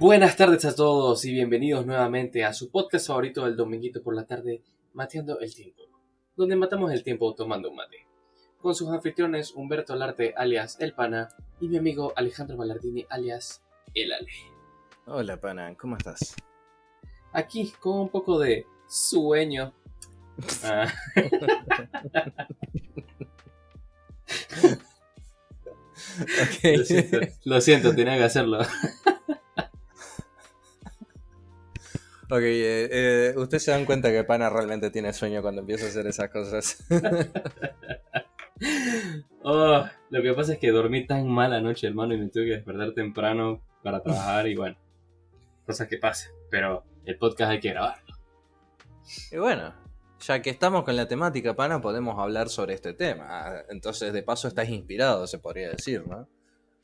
Buenas tardes a todos y bienvenidos nuevamente a su podcast favorito del dominguito por la tarde, Mateando el Tiempo, donde matamos el tiempo tomando un mate. Con sus anfitriones Humberto Alarte alias El Pana y mi amigo Alejandro Ballardini alias El Ale. Hola Pana, ¿cómo estás? Aquí con un poco de sueño. Ah. Lo siento, lo siento, tenía que hacerlo. Ok, eh, eh, ustedes se dan cuenta que Pana realmente tiene sueño cuando empieza a hacer esas cosas. Oh, lo que pasa es que dormí tan mal anoche, hermano, y me tuve que despertar temprano para trabajar y bueno, cosas que pasan. Pero el podcast hay que grabarlo. y bueno, ya que estamos con la temática, Pana, podemos hablar sobre este tema. Entonces, de paso, estás inspirado, se podría decir, ¿no?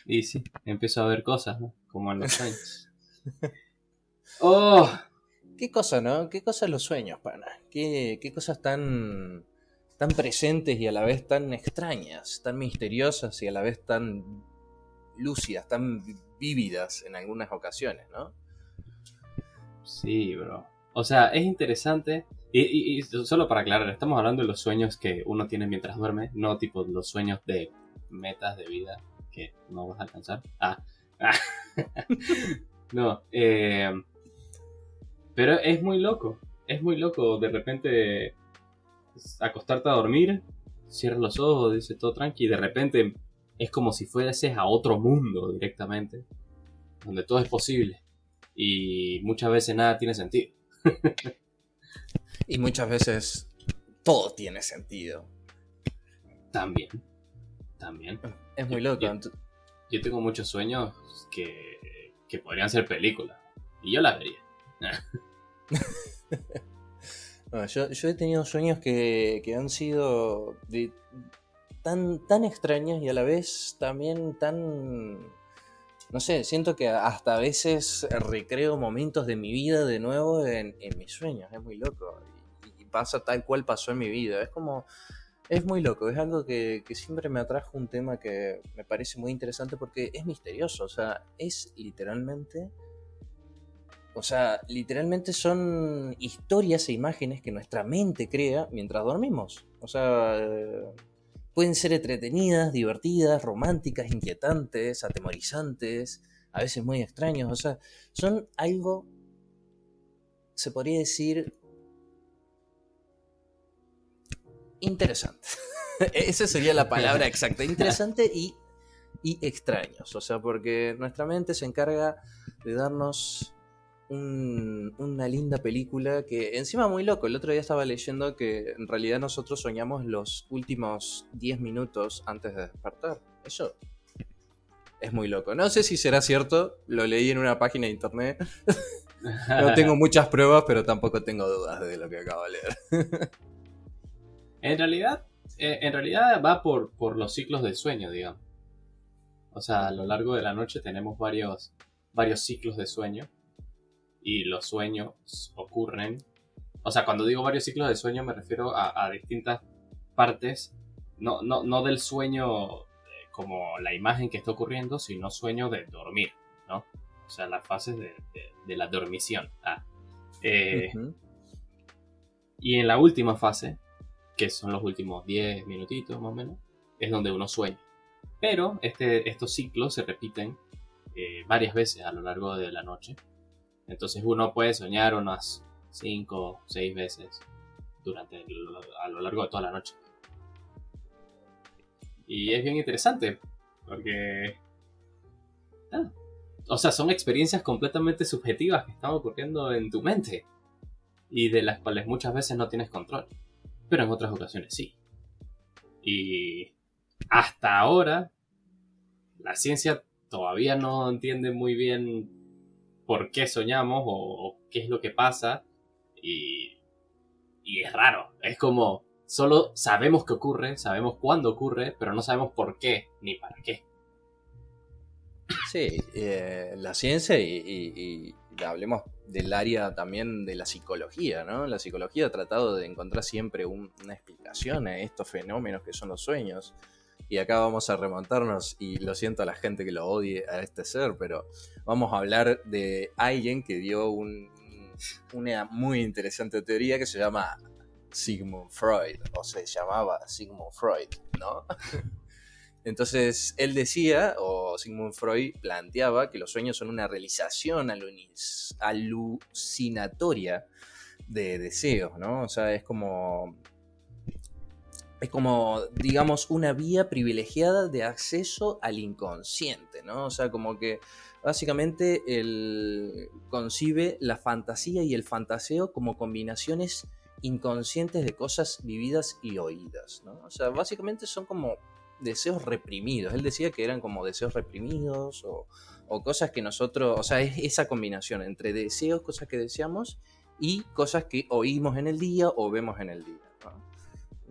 Y sí, empiezo a ver cosas, ¿no? Como en los sueños. Oh, ¿Qué cosa, no? ¿Qué cosas los sueños, Pana? ¿Qué, qué cosas tan, tan presentes y a la vez tan extrañas, tan misteriosas y a la vez tan lúcidas, tan vívidas en algunas ocasiones, ¿no? sí, bro. O sea, es interesante. Y, solo para aclarar, estamos hablando de los sueños que uno tiene mientras duerme, no tipo los sueños de metas de vida que no vas a alcanzar. Ah. no, eh, pero es muy loco, es muy loco de repente acostarte a dormir, cierras los ojos, dice todo tranqui, y de repente es como si fueses a otro mundo directamente, donde todo es posible y muchas veces nada tiene sentido. Y muchas veces todo tiene sentido. También, también. Es muy loco. Yo- Yo tengo muchos sueños que, que podrían ser películas y yo las vería. Yo, he tenido sueños que, que han sido tan, tan extraños y a la vez también tan... No sé, siento que hasta a veces recreo momentos de mi vida de nuevo en, en mis sueños. Es muy loco. Y, y pasa tal cual pasó en mi vida. Es como... Es muy loco. Es algo que, que siempre me atrajo un tema que me parece muy interesante porque es misterioso. O sea, es literalmente... O sea, literalmente son historias e imágenes que nuestra mente crea mientras dormimos. O sea, pueden ser entretenidas, divertidas, románticas, inquietantes, atemorizantes, a veces muy extraños. O sea, son algo, se podría decir, interesante. Esa sería la palabra exacta. Interesante y, y extraños. O sea, porque nuestra mente se encarga de darnos un- una linda película que encima muy loco. El otro día estaba leyendo que en realidad nosotros soñamos los últimos 10 minutos antes de despertar. Eso es muy loco. No sé si será cierto, lo leí en una página de internet. No tengo muchas pruebas, pero tampoco tengo dudas de lo que acabo de leer. En realidad, eh, en realidad va por, por los ciclos del sueño, digamos. O sea, a lo largo de la noche tenemos varios, varios ciclos de sueño. Y los sueños ocurren. O sea, cuando digo varios ciclos de sueño me refiero a, a distintas partes. No, no, no del sueño eh, como la imagen que está ocurriendo, sino sueño de dormir, ¿no? O sea, las fases de, de- de la dormición. Ah. Eh, Ujú. y en la última fase, que son los últimos 10 minutitos más o menos, es donde uno sueña. Pero este, estos ciclos se repiten eh, varias veces a lo largo de la noche. Entonces uno puede soñar unas 5 o 6 veces durante a lo largo de toda la noche. Y es bien interesante, porque... ah, o sea, son experiencias completamente subjetivas que están ocurriendo en tu mente y de las cuales muchas veces no tienes control, pero en otras ocasiones sí. Y hasta ahora, la ciencia todavía no entiende muy bien por qué soñamos o, qué es lo que pasa y, y es raro, es como solo sabemos que ocurre, sabemos cuándo ocurre, pero no sabemos por qué ni para qué. Sí, eh, la ciencia y, y- y hablemos del área también de la psicología, ¿no? La psicología ha tratado de encontrar siempre un- una explicación a estos fenómenos que son los sueños. Y acá vamos a remontarnos, y lo siento a la gente que lo odie a este ser, pero vamos a hablar de alguien que dio una muy interesante teoría que se llama Sigmund Freud, o se llamaba Sigmund Freud, ¿no? Entonces, él decía, o Sigmund Freud planteaba, que los sueños son una realización alucinatoria de deseos, ¿no? O sea, es como es como, digamos, una vía privilegiada de acceso al inconsciente, ¿no? O sea, como que básicamente él concibe la fantasía y el fantaseo como combinaciones inconscientes de cosas vividas y oídas, ¿no? O sea, básicamente son como deseos reprimidos. Él decía que eran como deseos reprimidos o, cosas que nosotros, o sea, es esa combinación entre deseos, cosas que deseamos y cosas que oímos en el día o vemos en el día.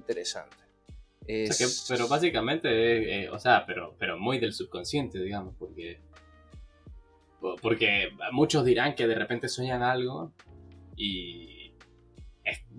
Interesante. pero básicamente, eh, o sea, pero, pero muy del subconsciente, digamos, porque, porque muchos dirán que de repente sueñan algo y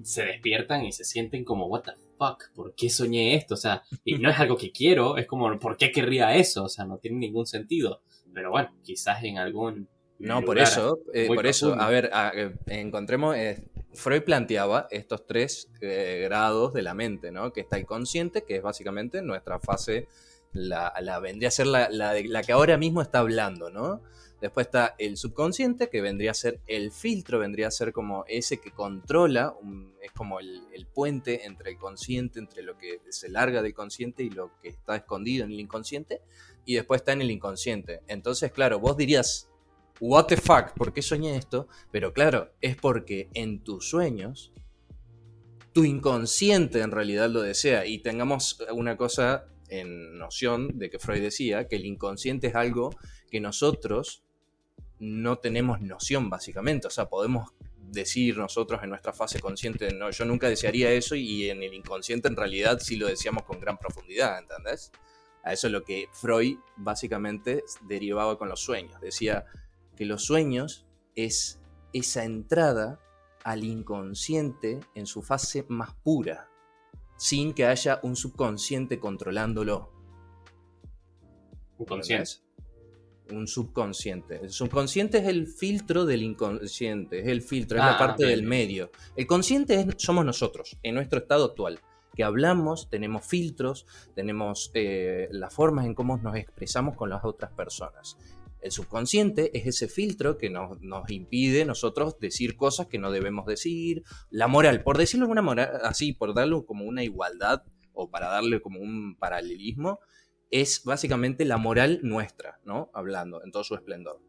se despiertan y se sienten como, what the fuck, ¿por qué soñé esto? O sea, y no es algo que quiero, es como, ¿por qué querría eso? O sea, no tiene ningún sentido. Pero bueno, quizás en algún... No, por eso, eh, por eso, a ver, eh, encontremos, eh, Freud planteaba estos tres grados de la mente, ¿no? Que está el consciente, que es básicamente nuestra fase, la, la vendría a ser la que ahora mismo está hablando, ¿no? Después está el subconsciente, que vendría a ser el filtro, vendría a ser como ese que controla, es como el, puente entre el consciente, entre lo que se larga del consciente y lo que está escondido en el inconsciente. Y después está en el inconsciente. Entonces, claro, vos dirías, what the fuck, ¿por qué soñé esto? Pero claro, es porque en tus sueños, tu inconsciente en realidad lo desea. Y tengamos una cosa en noción de que Freud decía, que el inconsciente es algo que nosotros no tenemos noción, básicamente. O sea, podemos decir nosotros en nuestra fase consciente, no, yo nunca desearía eso y en el inconsciente en realidad sí lo deseamos con gran profundidad, ¿entendés? A eso es lo que Freud básicamente derivaba con los sueños. Decía que los sueños es esa entrada al inconsciente en su fase más pura, sin que haya un subconsciente controlándolo. Un consciente un subconsciente. El subconsciente es el filtro del inconsciente, es el filtro, es la ah, parte del medio. El consciente somos nosotros, en nuestro estado actual, que hablamos, tenemos filtros, tenemos eh, las formas en cómo nos expresamos con las otras personas. El subconsciente es ese filtro que nos, nos, impide nosotros decir cosas que no debemos decir. La moral, por decirlo de una moral, así, por darle como una igualdad o para darle como un paralelismo, es básicamente la moral nuestra, ¿no? Hablando en todo su esplendor.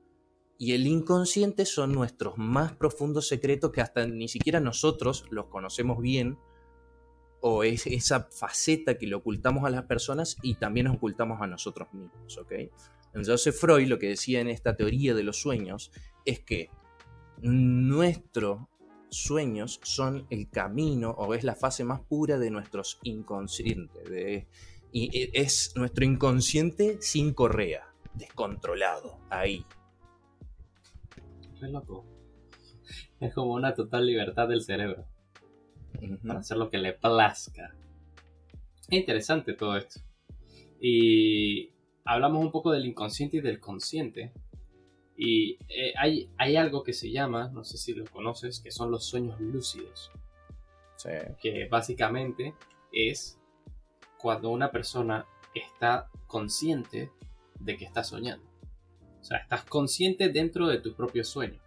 Y el inconsciente son nuestros más profundos secretos que hasta ni siquiera nosotros los conocemos bien, o es esa faceta que le ocultamos a las personas y también nos ocultamos a nosotros mismos, ¿ok? Entonces Freud lo que decía en esta teoría de los sueños es que nuestros sueños son el camino o es la fase más pura de nuestros inconscientes, de y es nuestro inconsciente sin correa, descontrolado, ahí. Es loco. Es como una total libertad del cerebro. Para hacer lo que le plazca. Es interesante todo esto. Y hablamos un poco del inconsciente y del consciente. Y eh, hay, hay, algo que se llama, no sé si lo conoces, que son los sueños lúcidos. Sí. Que básicamente es cuando una persona está consciente de que está soñando. O sea, estás consciente dentro de tu propio sueño.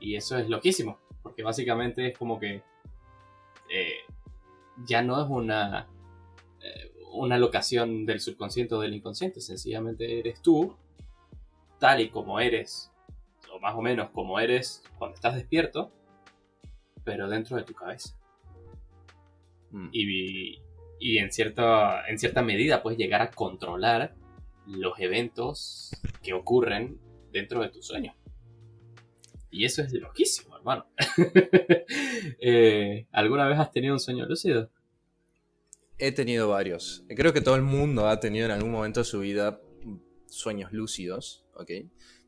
Y eso es loquísimo, porque básicamente es como que eh, ya no es una, una locación del subconsciente o del inconsciente, sencillamente eres tú, tal y como eres, o más o menos como eres cuando estás despierto, pero dentro de tu cabeza. Mm. Y, y en cierta, en cierta medida puedes llegar a controlar los eventos que ocurren dentro de tu sueño. Y eso es loquísimo, hermano. Eh, ¿Alguna vez has tenido un sueño lúcido? He tenido varios. Creo que todo el mundo ha tenido en algún momento de su vida sueños lúcidos, ¿ok?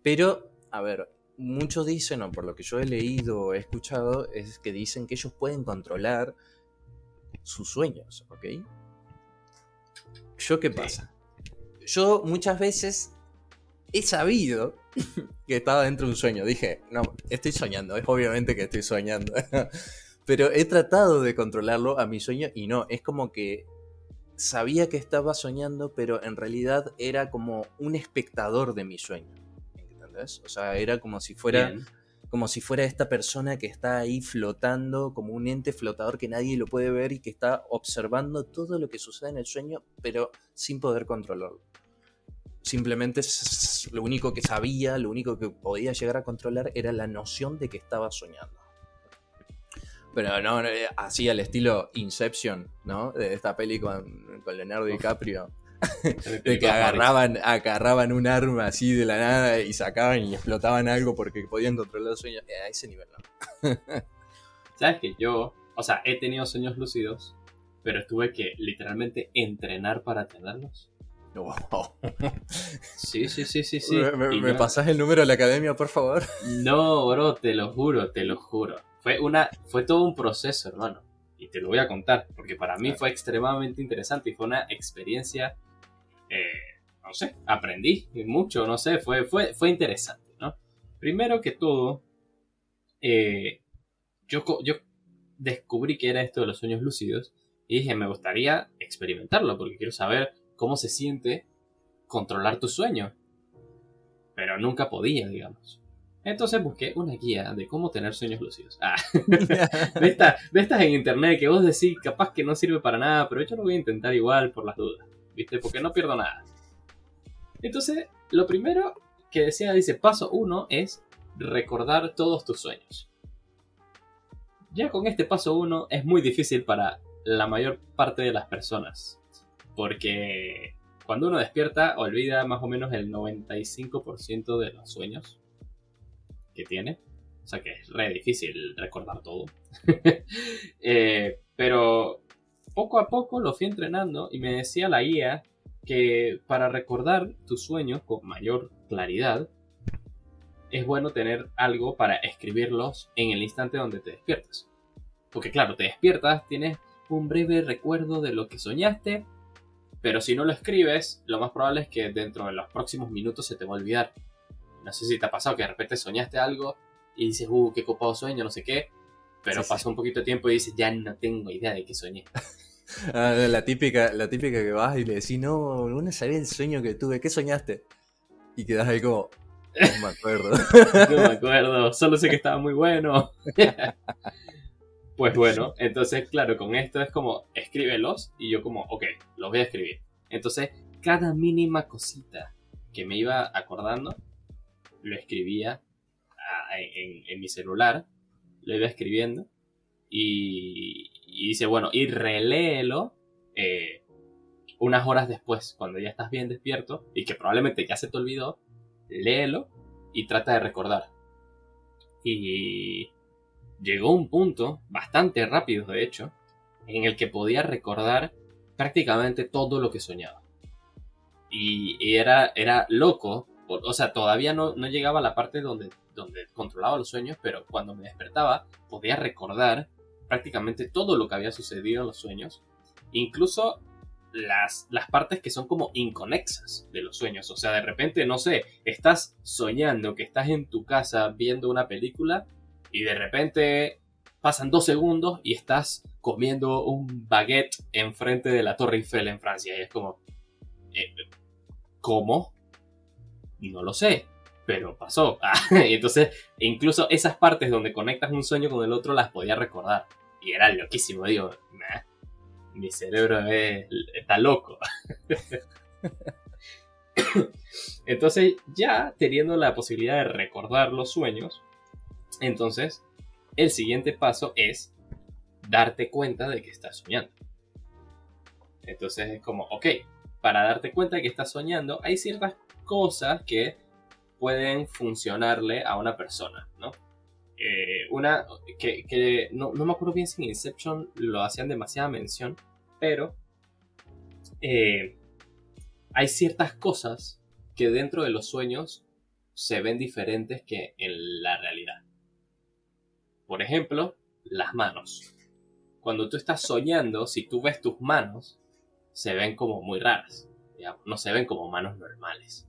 Pero, a ver, muchos dicen, o por lo que yo he leído o he escuchado, es que dicen que ellos pueden controlar sus sueños, ¿ok? ¿Yo qué pasa? Yo muchas veces he sabido que estaba dentro de un sueño. Dije, no, estoy soñando, es obviamente que estoy soñando. Pero he tratado de controlarlo a mi sueño y no, es como que sabía que estaba soñando, pero en realidad era como un espectador de mi sueño. ¿Entendés? O sea, era como si fuera como si fuera esta persona que está ahí flotando, como un ente flotador que nadie lo puede ver y que está observando todo lo que sucede en el sueño, pero sin poder controlarlo. Simplemente lo único que sabía, lo único que podía llegar a controlar era la noción de que estaba soñando. Pero no, eh, así al estilo Inception, ¿no? De esta peli con, con Leonardo DiCaprio de que agarraban, agarraban un arma así de la nada y sacaban y explotaban algo porque podían controlar los sueños. Eh, a ese nivel no. ¿Sabes que yo, o sea, he tenido sueños lúcidos, pero tuve que literalmente entrenar para tenerlos? Sí, sí, sí, sí, sí. ¿Me, pasas el número de la academia, por favor? No, bro, te lo juro, te lo juro. Fue, una, fue todo un proceso, hermano. Y te lo voy a contar, porque para mí fue extremadamente interesante y fue una experiencia eh, no sé, aprendí mucho, no sé, fue, fue, fue interesante, ¿no? Primero que todo, eh, yo, yo descubrí que era esto de los sueños lúcidos y dije, me gustaría experimentarlo porque quiero saber cómo se siente controlar tu sueño. Pero nunca podía, digamos. Entonces busqué una guía de cómo tener sueños lúcidos. Ah. de, estas en internet que vos decís capaz que no sirve para nada, pero yo lo voy a intentar igual por las dudas. ¿viste? Porque no pierdo nada. Entonces, lo primero que decía, dice, paso uno es recordar todos tus sueños. Ya con este paso uno es muy difícil para la mayor parte de las personas. Porque cuando uno despierta, olvida más o menos el 95% de los sueños que tiene. O sea que es re difícil recordar todo. Eh, pero poco a poco lo fui entrenando y me decía la guía que para recordar tus sueños con mayor claridad, es bueno tener algo para escribirlos en el instante donde te despiertas. Porque claro, te despiertas, tienes un breve recuerdo de lo que soñaste, pero si no lo escribes, lo más probable es que dentro de los próximos minutos se te va a olvidar. No sé si te ha pasado que de repente soñaste algo y dices, uh, qué copado sueño, no sé qué, pero pasó un poquito de tiempo y dices, ya no tengo idea de qué soñé. Ah, la, típica, la típica que vas y le decís, no, no sabía el sueño que tuve, ¿qué soñaste? Y quedas ahí como, no me acuerdo. no me acuerdo, solo sé que estaba muy bueno. pues bueno, entonces, claro, con esto es como, escríbelos y yo como, ok, los voy a escribir. Entonces, cada mínima cosita que me iba acordando, lo escribía en mi celular, lo iba escribiendo y, dice, bueno, y reléelo eh, unas horas después, cuando ya estás bien despierto y que probablemente ya se te olvidó, léelo y trata de recordar. Y llegó un punto, bastante rápido de hecho, en el que podía recordar prácticamente todo lo que soñaba. Y, era, era loco, o sea, todavía no, llegaba a la parte donde, controlaba los sueños, pero cuando me despertaba podía recordar prácticamente todo lo que había sucedido en los sueños, incluso las, las partes que son como inconexas de los sueños. O sea, de repente, no sé, estás soñando que estás en tu casa viendo una película y de repente pasan dos segundos y estás comiendo un baguette enfrente de la Torre Eiffel en Francia. Y es como, eh, ¿cómo? No lo sé, pero pasó. y entonces, incluso esas partes donde conectas un sueño con el otro las podía recordar. Y era loquísimo, digo, mi cerebro está loco. entonces, ya teniendo la posibilidad de recordar los sueños, entonces el siguiente paso es darte cuenta de que estás soñando. Entonces es como, ok, para darte cuenta de que estás soñando, hay ciertas cosas que pueden funcionarle a una persona, ¿no? Eh, una que, no, me acuerdo bien si en Inception lo hacían demasiada mención, pero eh, hay ciertas cosas que dentro de los sueños se ven diferentes que en la realidad. Por ejemplo, las manos. Cuando tú estás soñando, si tú ves tus manos, se ven como muy raras. No se ven como manos normales.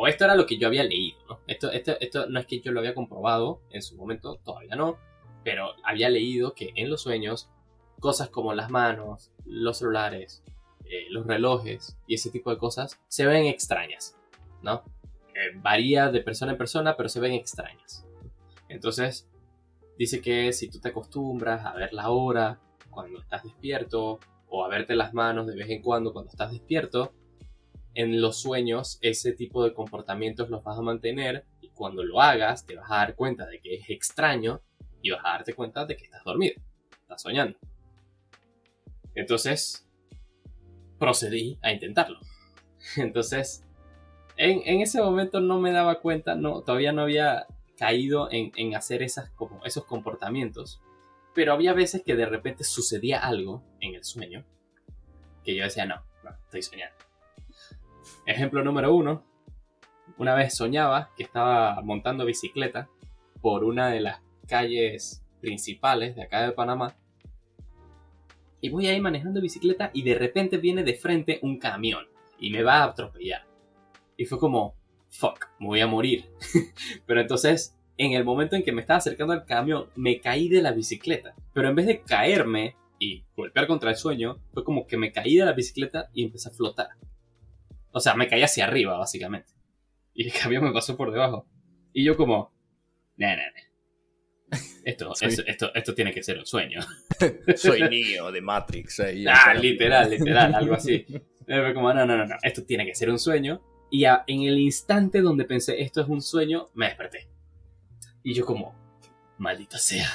O esto era lo que yo había leído, ¿no? Esto, esto, esto no es que yo lo había comprobado en su momento, todavía no, pero había leído que en los sueños cosas como las manos, los celulares, eh, los relojes y ese tipo de cosas se ven extrañas, ¿no? Eh, varía de persona en persona, pero se ven extrañas. Entonces, dice que si tú te acostumbras a ver la hora cuando estás despierto o a verte las manos de vez en cuando cuando estás despierto, en los sueños ese tipo de comportamientos los vas a mantener y cuando lo hagas te vas a dar cuenta de que es extraño y vas a darte cuenta de que estás dormido, estás soñando. Entonces, procedí a intentarlo. Entonces, en, ese momento no me daba cuenta, no, todavía no había caído en, hacer esos comportamientos, pero había veces que de repente sucedía algo en el sueño que yo decía, no, estoy soñando. Ejemplo número uno, una vez soñaba que estaba montando bicicleta por una de las calles principales de acá de Panamá y voy ahí manejando bicicleta y de repente viene de frente un camión y me va a atropellar. Y fue como, fuck, me voy a morir. Pero entonces, en el momento en que me estaba acercando al camión, me caí de la bicicleta. Pero en vez de caerme y golpear contra el sueño, fue como que me caí de la bicicleta y empecé a flotar. O sea, me caí hacia arriba, básicamente. Y el camión me pasó por debajo. Y yo como, nah, nah, nah. Esto, esto, esto, tiene que ser un sueño. Soy Neo de Matrix. ah, literal, literal, algo así. Como, no, no, no, no, esto tiene que ser un sueño. Y en el instante donde pensé esto es un sueño, me desperté. Y yo como, maldita sea.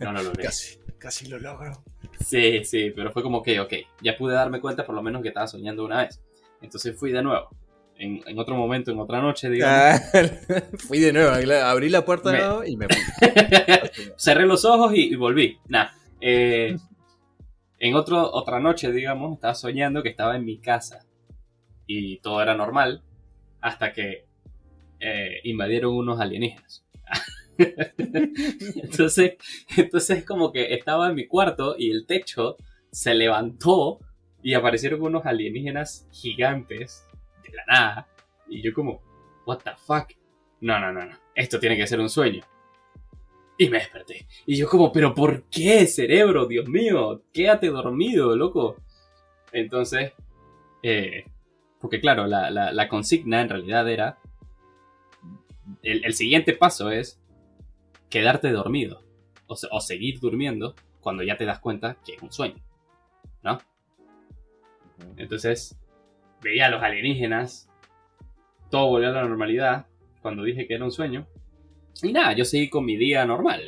No lo logré. Casi, casi lo logro. Sí, sí, pero fue como que, ok, ya pude darme cuenta por lo menos que estaba soñando una vez. Entonces fui de nuevo en, otro momento, en otra noche, digamos. fui de nuevo, abrí la puerta de nuevo y me fui. Cerré los ojos y, volví. Nah. Eh, en otro, otra noche, digamos, estaba soñando que estaba en mi casa y todo era normal hasta que eh, invadieron unos alienígenas. entonces, entonces como que estaba en mi cuarto y el techo se levantó y aparecieron unos alienígenas gigantes la nada. Y yo como, what the fuck? No, no, no, no. Esto tiene que ser un sueño. Y me desperté. Y yo como, pero ¿por qué, cerebro? Dios mío, quédate dormido, loco. Entonces, eh, porque claro, la, consigna en realidad era, el, el, siguiente paso es quedarte dormido. O, o seguir durmiendo cuando ya te das cuenta que es un sueño. ¿No? Entonces, veía a los alienígenas, todo volvió a la normalidad cuando dije que era un sueño. Y nada, yo seguí con mi día normal.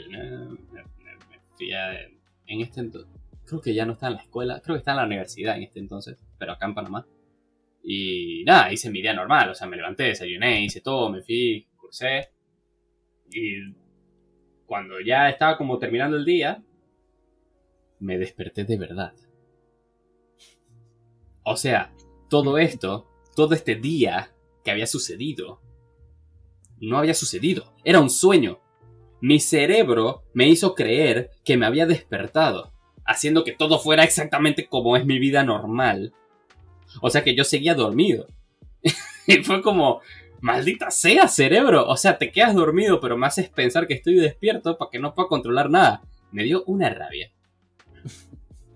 en este entonces, creo que ya no está en la escuela, creo que está en la universidad en este entonces, pero acá en Panamá. Y nada, hice mi día normal, o sea, me levanté, desayuné, hice todo, me fui, cursé. Y cuando ya estaba como terminando el día, me desperté de verdad. O sea, todo esto, todo este día que había sucedido, no había sucedido. Era un sueño. Mi cerebro me hizo creer que me había despertado, haciendo que todo fuera exactamente como es mi vida normal. O sea que yo seguía dormido. y fue como, maldita sea, cerebro. O sea, te quedas dormido, pero me haces pensar que estoy despierto para que no pueda controlar nada. Me dio una rabia.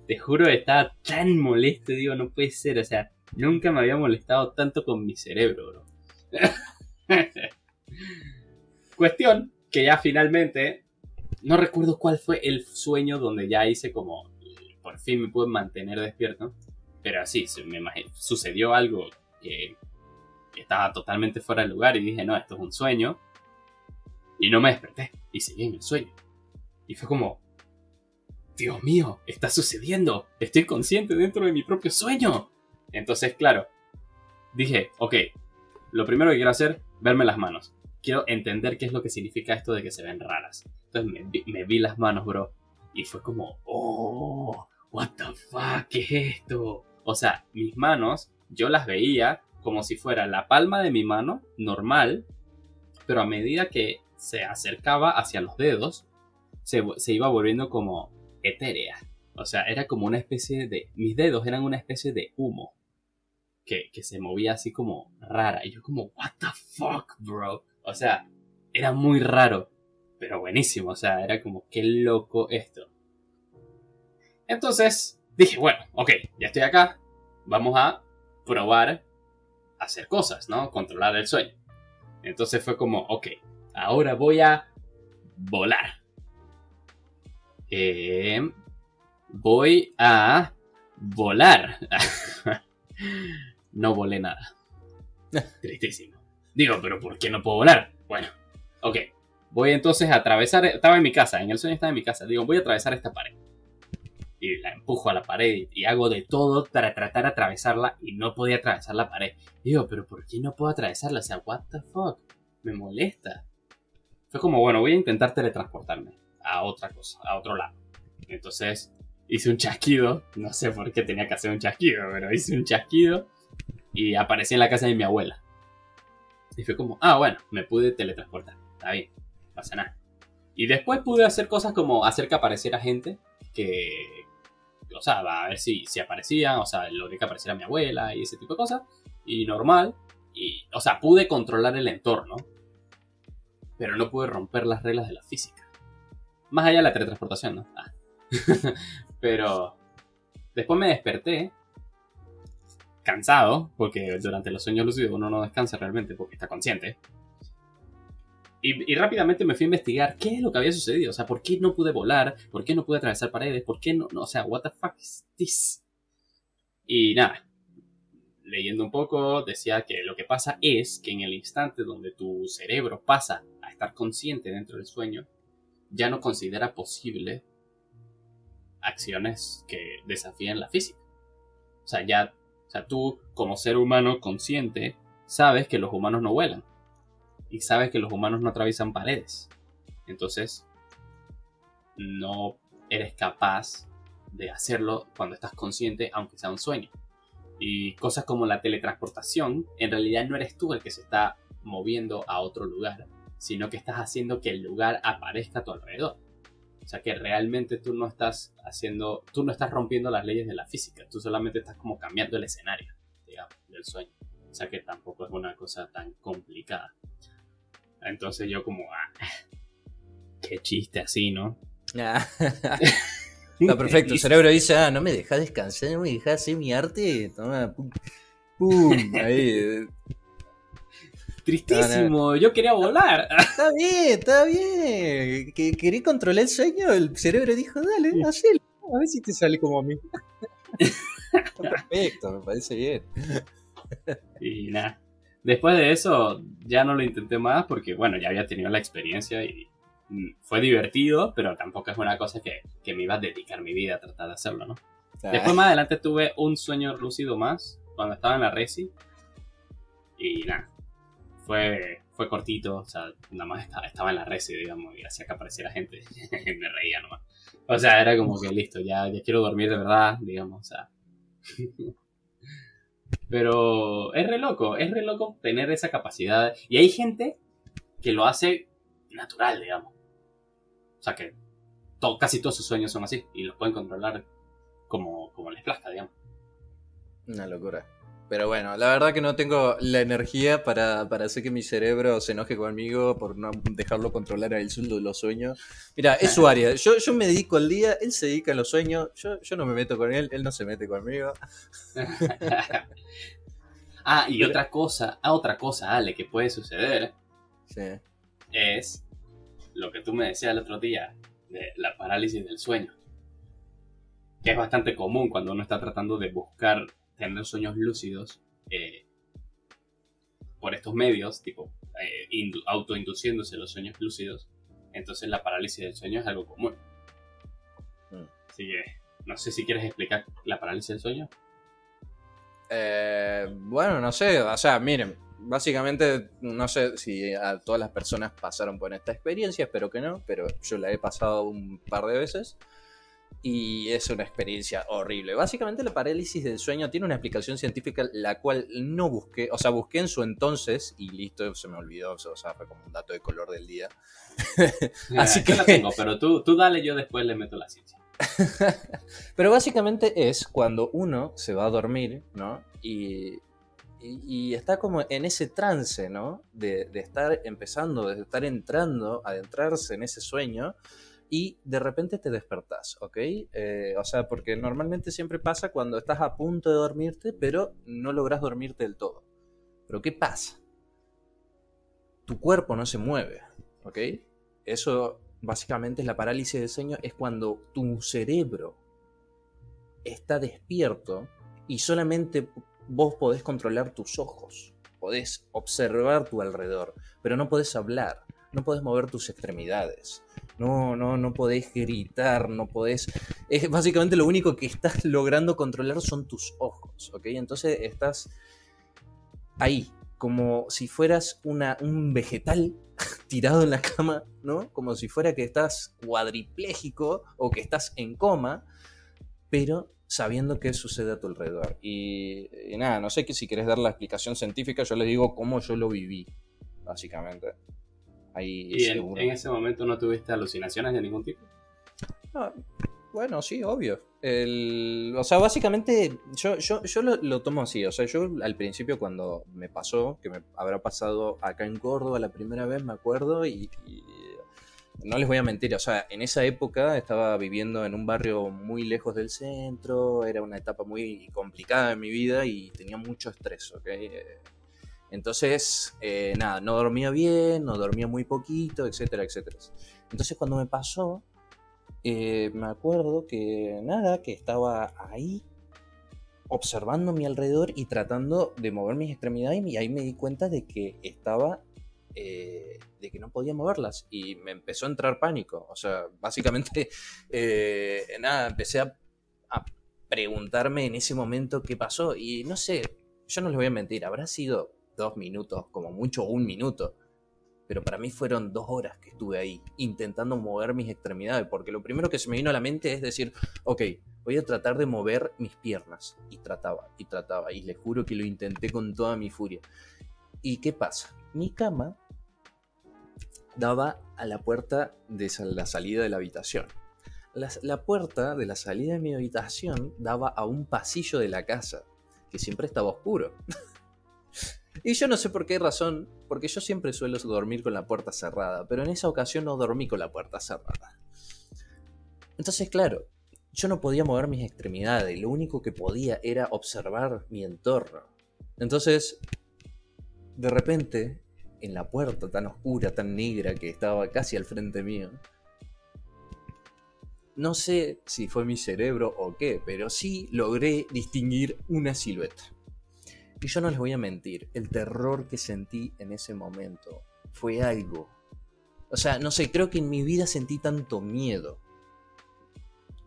Te juro, estaba tan molesto, digo, no puede ser. O sea, Nunca me había molestado tanto con mi cerebro, bro. Cuestión que ya finalmente, no recuerdo cuál fue el sueño donde ya hice como, por fin me pude mantener despierto, pero así, me sucedió algo que, estaba totalmente fuera de lugar y dije, no, esto es un sueño, y no me desperté, y seguí en el sueño. Y fue como, Dios mío, está sucediendo, estoy consciente dentro de mi propio sueño. Entonces, claro, dije, ok, lo primero que quiero hacer, verme las manos. Quiero entender qué es lo que significa esto de que se ven raras. Entonces me vi, las manos, bro. Y fue como, oh, what the fuck, ¿qué es esto? O sea, mis manos, yo las veía como si fuera la palma de mi mano, normal, pero a medida que se acercaba hacia los dedos, se, se iba volviendo como etérea. O sea, era como una especie de... Mis dedos eran una especie de humo. Que, que se movía así como rara. Y yo como, what the fuck, bro. O sea, era muy raro. Pero buenísimo. O sea, era como, qué loco esto. Entonces, dije, bueno, ok, ya estoy acá. Vamos a probar hacer cosas, ¿no? Controlar el sueño. Entonces fue como, ok, ahora voy a volar. Eh, voy a volar. no volé nada. Tristísimo. Digo, pero ¿por qué no puedo volar? Bueno, ok. Voy entonces a atravesar. Estaba en mi casa, en el sueño estaba en mi casa. Digo, voy a atravesar esta pared. Y la empujo a la pared y hago de todo para tratar de atravesarla y no podía atravesar la pared. Digo, pero ¿por qué no puedo atravesarla? O sea, what the fuck? Me molesta. Fue como, bueno, voy a intentar teletransportarme a otra cosa, a otro lado. Entonces hice un chasquido, no sé por qué tenía que hacer un chasquido, pero hice un chasquido y aparecí en la casa de mi abuela. Y fue como, ah, bueno, me pude teletransportar, está bien, no pasa nada. Y después pude hacer cosas como hacer que apareciera gente que, o sea, a ver si, si aparecían, o sea, lo que apareciera mi abuela y ese tipo de cosas, y normal, y, o sea, pude controlar el entorno, pero no pude romper las reglas de la física. Más allá de la teletransportación, ¿no? Ah. Pero después me desperté cansado, porque durante los sueños lúcidos uno no descansa realmente porque está consciente. Y, rápidamente me fui a investigar qué es lo que había sucedido. O sea, ¿por qué no pude volar? ¿Por qué no pude atravesar paredes? ¿Por qué no? no o sea, what the fuck is this? Y nada, leyendo un poco, decía que lo que pasa es que en el instante donde tu cerebro pasa a estar consciente dentro del sueño, ya no considera posible acciones que desafíen la física. O sea, ya, o sea, tú como ser humano consciente sabes que los humanos no vuelan y sabes que los humanos no atraviesan paredes. Entonces, no eres capaz de hacerlo cuando estás consciente, aunque sea un sueño. Y cosas como la teletransportación, en realidad no eres tú el que se está moviendo a otro lugar, sino que estás haciendo que el lugar aparezca a tu alrededor. O sea que realmente tú no estás haciendo, tú no estás rompiendo las leyes de la física, tú solamente estás como cambiando el escenario, digamos, del sueño. O sea que tampoco es una cosa tan complicada. Entonces yo como, ah, qué chiste así, ¿no? Ah. Está perfecto, el cerebro dice, ah, no me dejas descansar, no me dejas hacer mi arte, toma, pum, pum, ahí, Tristísimo, yo quería volar. Está bien, está bien. Que quería controlar el sueño, el cerebro dijo, dale, hazlo. A ver si te sale como a mí. Perfecto, me parece bien. Y nada. Después de eso, ya no lo intenté más porque, bueno, ya había tenido la experiencia y mm, fue divertido, pero tampoco es una cosa que, que me iba a dedicar mi vida a tratar de hacerlo, ¿no? Después más adelante tuve un sueño lúcido más cuando estaba en la Resi. Y nada, fue, fue cortito, o sea, nada más estaba, en la red, digamos, y hacía que apareciera gente, me reía nomás. O sea, era como que listo, ya, ya quiero dormir de verdad, digamos, o sea. Pero es re loco, es re loco tener esa capacidad. Y hay gente que lo hace natural, digamos. O sea, que casi todos sus sueños son así y los pueden controlar como, como les plazca, digamos. Una locura. Pero bueno, la verdad que no tengo la energía para, hacer que mi cerebro se enoje conmigo por no dejarlo controlar a él los sueños. Mira, es su área. Yo, yo me dedico al día, él se dedica a los sueños. Yo, yo no me meto con él, él no se mete conmigo. ah, y otra cosa, ah, otra cosa, Ale, que puede suceder. Es lo que tú me decías el otro día, de la parálisis del sueño. Que es bastante común cuando uno está tratando de buscar tener sueños lúcidos eh, por estos medios, tipo eh, autoinduciéndose los sueños lúcidos, entonces la parálisis del sueño es algo común. Mm. Así que, no sé si quieres explicar la parálisis del sueño. Eh, bueno, no sé, o sea, miren, básicamente no sé si a todas las personas pasaron por esta experiencia, espero que no, pero yo la he pasado un par de veces y es una experiencia horrible. Básicamente la parálisis del sueño tiene una explicación científica la cual no busqué, o sea, busqué en su entonces y listo, se me olvidó, o sea, fue como un dato de color del día. Así que la tengo, pero tú, tú dale, yo después le meto la ciencia. Pero básicamente es cuando uno se va a dormir, ¿no? Y, y, está como en ese trance, ¿no? De, estar empezando, de estar entrando, adentrarse en ese sueño y de repente te despertás, ¿ok? Eh, o sea, porque normalmente siempre pasa cuando estás a punto de dormirte, pero no logras dormirte del todo. Pero ¿qué pasa? Tu cuerpo no se mueve, ¿ok? Eso básicamente es la parálisis del sueño, es cuando tu cerebro está despierto y solamente vos podés controlar tus ojos, podés observar tu alrededor, pero no podés hablar, no podés mover tus extremidades, no, no, no podés gritar, no podés... Es básicamente lo único que estás logrando controlar son tus ojos, ¿ok? Entonces estás ahí, como si fueras un vegetal tirado en la cama, ¿no? Como si fuera que estás cuadripléjico o que estás en coma, pero sabiendo qué sucede a tu alrededor. Y, nada, no sé que si quieres dar la explicación científica, yo les digo cómo yo lo viví, básicamente. Ahí ¿Y en, ese momento no tuviste alucinaciones de ningún tipo? Bueno, sí, obvio. El, o sea, básicamente yo, yo, yo lo, tomo así. O sea, yo al principio cuando me pasó, que me habrá pasado acá en Córdoba la primera vez, me acuerdo, y, no les voy a mentir, o sea, en esa época estaba viviendo en un barrio muy lejos del centro, era una etapa muy complicada en mi vida y tenía mucho estrés, ¿ok? Entonces, eh, nada, no dormía bien, no dormía muy poquito, etcétera, etcétera. Entonces cuando me pasó, eh, me acuerdo que nada, que estaba ahí observando mi alrededor y tratando de mover mis extremidades y ahí me di cuenta de que estaba, eh, de que no podía moverlas y me empezó a entrar pánico. O sea, básicamente, nada, empecé a preguntarme en ese momento qué pasó y no sé, yo no les voy a mentir, habrá sido dos minutos, como mucho un minuto pero para mí fueron dos horas que estuve ahí intentando mover mis extremidades, porque lo primero que se me vino a la mente es decir, ok, voy a tratar de mover mis piernas. Y trataba, y trataba, y les juro que lo intenté con toda mi furia. ¿Y qué pasa? Mi cama daba a la puerta de la salida de la habitación. La, la puerta de la salida de mi habitación daba a un pasillo de la casa, que siempre estaba oscuro. Y yo no sé por qué razón, porque yo siempre suelo dormir con la puerta cerrada, pero en esa ocasión no dormí con la puerta cerrada. Entonces, claro, yo no podía mover mis extremidades, lo único que podía era observar mi entorno. Entonces, de repente, en la puerta tan oscura, tan negra que estaba casi al frente mío, no sé si fue mi cerebro o qué, pero sí logré distinguir una silueta. Y yo no les voy a mentir, el terror que sentí en ese momento fue algo. O sea, no sé, creo que en mi vida sentí tanto miedo.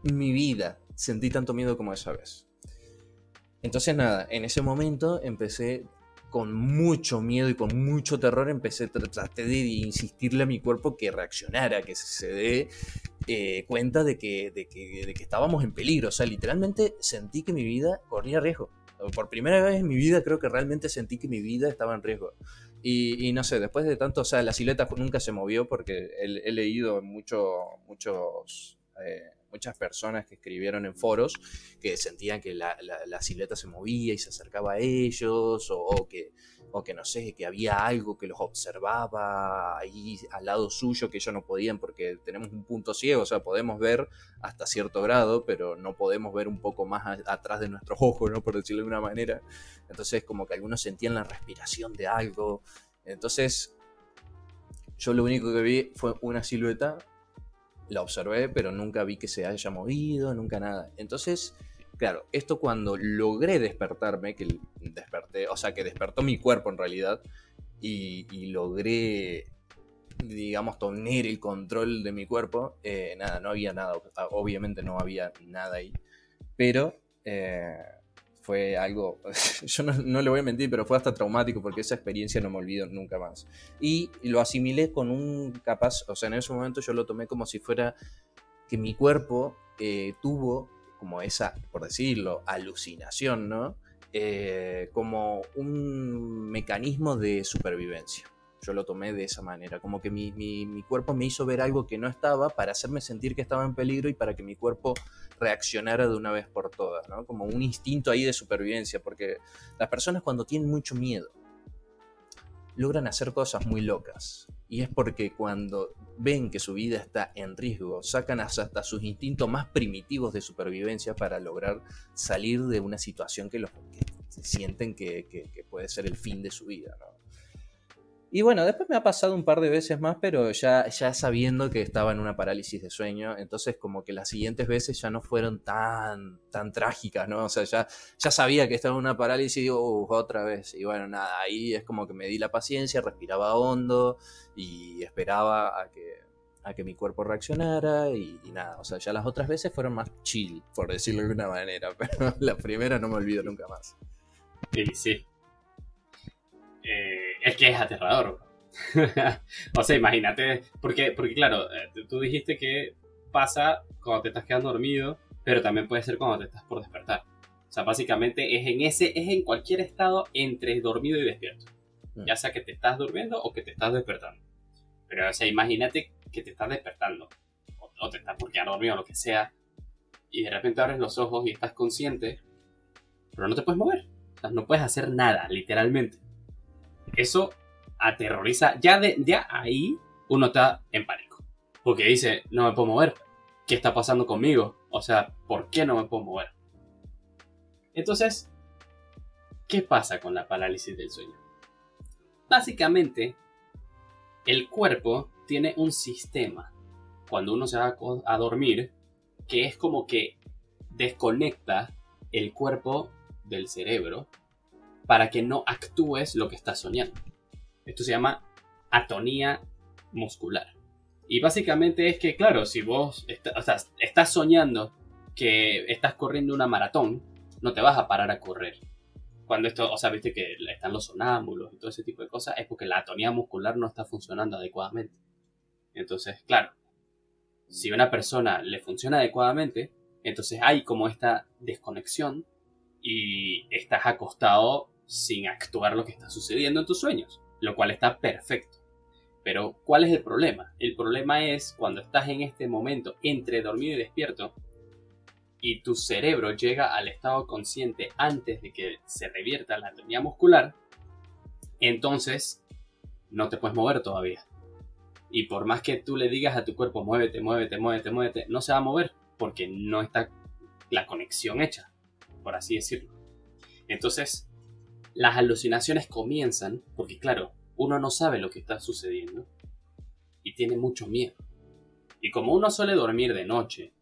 En mi vida sentí tanto miedo como esa vez. Entonces nada, en ese momento empecé con mucho miedo y con mucho terror, empecé, traté de insistirle a mi cuerpo que reaccionara, que se dé eh, cuenta de que, de, que, de que estábamos en peligro. O sea, literalmente sentí que mi vida corría riesgo por primera vez en mi vida creo que realmente sentí que mi vida estaba en riesgo. Y, no sé, después de tanto, o sea, la silueta nunca se movió porque he, leído mucho, muchos, eh, muchas personas que escribieron en foros que sentían que la, la, silueta se movía y se acercaba a ellos o que que no sé, que había algo que los observaba ahí al lado suyo que ellos no podían porque tenemos un punto ciego, o sea, podemos ver hasta cierto grado, pero no podemos ver un poco más atrás de nuestros ojos, ¿no? Por decirlo de una manera. Entonces, como que algunos sentían la respiración de algo. Entonces, yo lo único que vi fue una silueta, la observé, pero nunca vi que se haya movido, nunca nada. Entonces, Claro, esto cuando logré despertarme, que desperté, o sea, que despertó mi cuerpo en realidad, y, logré, digamos, tener el control de mi cuerpo, eh, nada, no había nada, obviamente no había nada ahí, pero eh, fue algo, yo no, le voy a mentir, pero fue hasta traumático porque esa experiencia no me olvido nunca más. Y lo asimilé con un capaz, o sea, en ese momento yo lo tomé como si fuera que mi cuerpo eh, tuvo como esa, por decirlo, alucinación, ¿no? Eh, como un mecanismo de supervivencia. Yo lo tomé de esa manera, como que mi, mi, cuerpo me hizo ver algo que no estaba para hacerme sentir que estaba en peligro y para que mi cuerpo reaccionara de una vez por todas, ¿no? Como un instinto ahí de supervivencia, porque las personas cuando tienen mucho miedo logran hacer cosas muy locas. Y es porque cuando ven que su vida está en riesgo, sacan hasta sus instintos más primitivos de supervivencia para lograr salir de una situación que, los, sienten que, que, puede ser el fin de su vida. ¿no? Y bueno, después me ha pasado un par de veces más, pero ya, ya sabiendo que estaba en una parálisis de sueño, entonces como que las siguientes veces ya no fueron tan, tan trágicas, ¿no? O sea, ya, ya sabía que estaba en una parálisis y digo, otra vez. Y bueno, nada, ahí es como que me di la paciencia, respiraba hondo y esperaba a que, a que mi cuerpo reaccionara y, y, nada, o sea, ya las otras veces fueron más chill, por decirlo de alguna manera, pero la primera no me olvido nunca más. Sí, sí, eh, es que es aterrador. o sea, imagínate, porque, porque claro, eh, tú dijiste que pasa cuando te estás quedando dormido, pero también puede ser cuando te estás por despertar. O sea, básicamente es en ese, es en cualquier estado entre dormido y despierto. Mm. Ya sea que te estás durmiendo o que te estás despertando. Pero, o sea, imagínate que te estás despertando, o, te estás por quedar dormido, o lo que sea, y de repente abres los ojos y estás consciente, pero no te puedes mover. O sea, no puedes hacer nada, literalmente. Eso aterroriza. Ya, de, ya ahí uno está en pánico. Porque dice, no me puedo mover. ¿Qué está pasando conmigo? O sea, ¿por qué no me puedo mover? Entonces, ¿qué pasa con la parálisis del sueño? Básicamente, el cuerpo tiene un sistema cuando uno se va a dormir que es como que desconecta el cuerpo del cerebro para que no actúes lo que estás soñando. Esto se llama atonía muscular. Y básicamente es que, claro, si vos estás soñando que estás corriendo una maratón, no te vas a parar a correr. Cuando esto, o sea, viste que están los sonámbulos y todo ese tipo de cosas, es porque la atonía muscular no está funcionando adecuadamente. Entonces, claro, si a una persona le funciona adecuadamente, entonces hay como esta desconexión y estás acostado sin actuar lo que está sucediendo en tus sueños, lo cual está perfecto. Pero, ¿cuál es el problema? El problema es cuando estás en este momento entre dormido y despierto y tu cerebro llega al estado consciente antes de que se revierta la atonía muscular, entonces no te puedes mover todavía. Y por más que tú le digas a tu cuerpo, muévete, muévete, muévete, muévete, no se va a mover porque no está la conexión hecha, por así decirlo. Entonces, las alucinaciones comienzan porque, claro, uno no sabe lo que está sucediendo y tiene mucho miedo. Y como uno suele dormir de noche,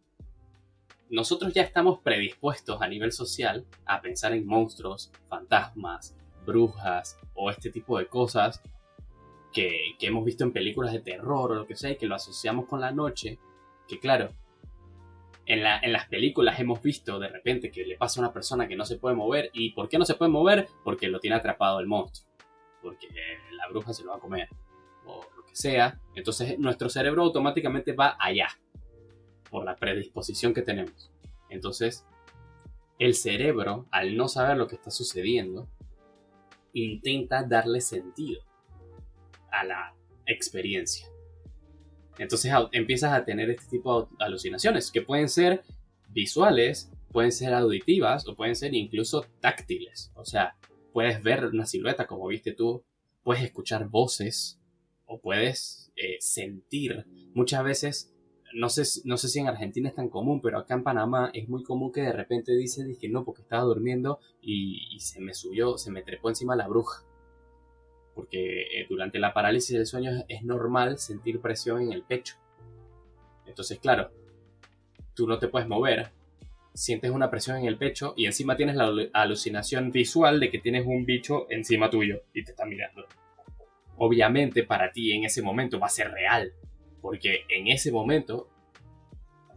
nosotros ya estamos predispuestos a nivel social a pensar en monstruos, fantasmas, brujas o este tipo de cosas que, que hemos visto en películas de terror o lo que sea y que lo asociamos con la noche, que claro, en, las películas hemos visto de repente que le pasa a una persona que no se puede mover. ¿Y por qué no se puede mover? Porque lo tiene atrapado el monstruo. Porque la bruja se lo va a comer. O lo que sea. Entonces nuestro cerebro automáticamente va allá. Por la predisposición que tenemos. Entonces, el cerebro, al no saber lo que está sucediendo, intenta darle sentido a la experiencia. Entonces empiezas a tener este tipo de alucinaciones que pueden ser visuales, pueden ser auditivas o pueden ser incluso táctiles. O sea, puedes ver una silueta como viste tú, puedes escuchar voces o puedes eh, sentir. Muchas veces, no sé, no sé si en Argentina es tan común, pero acá en Panamá es muy común que de repente dice que no, porque estaba durmiendo y se me subió, se me trepó encima la bruja porque eh, durante la parálisis del sueño es normal sentir presión en el pecho. Entonces, claro, tú no te puedes mover, sientes una presión en el pecho y encima tienes la alucinación visual de que tienes un bicho encima tuyo y te está mirando. Obviamente para ti en ese momento va a ser real, porque en ese momento,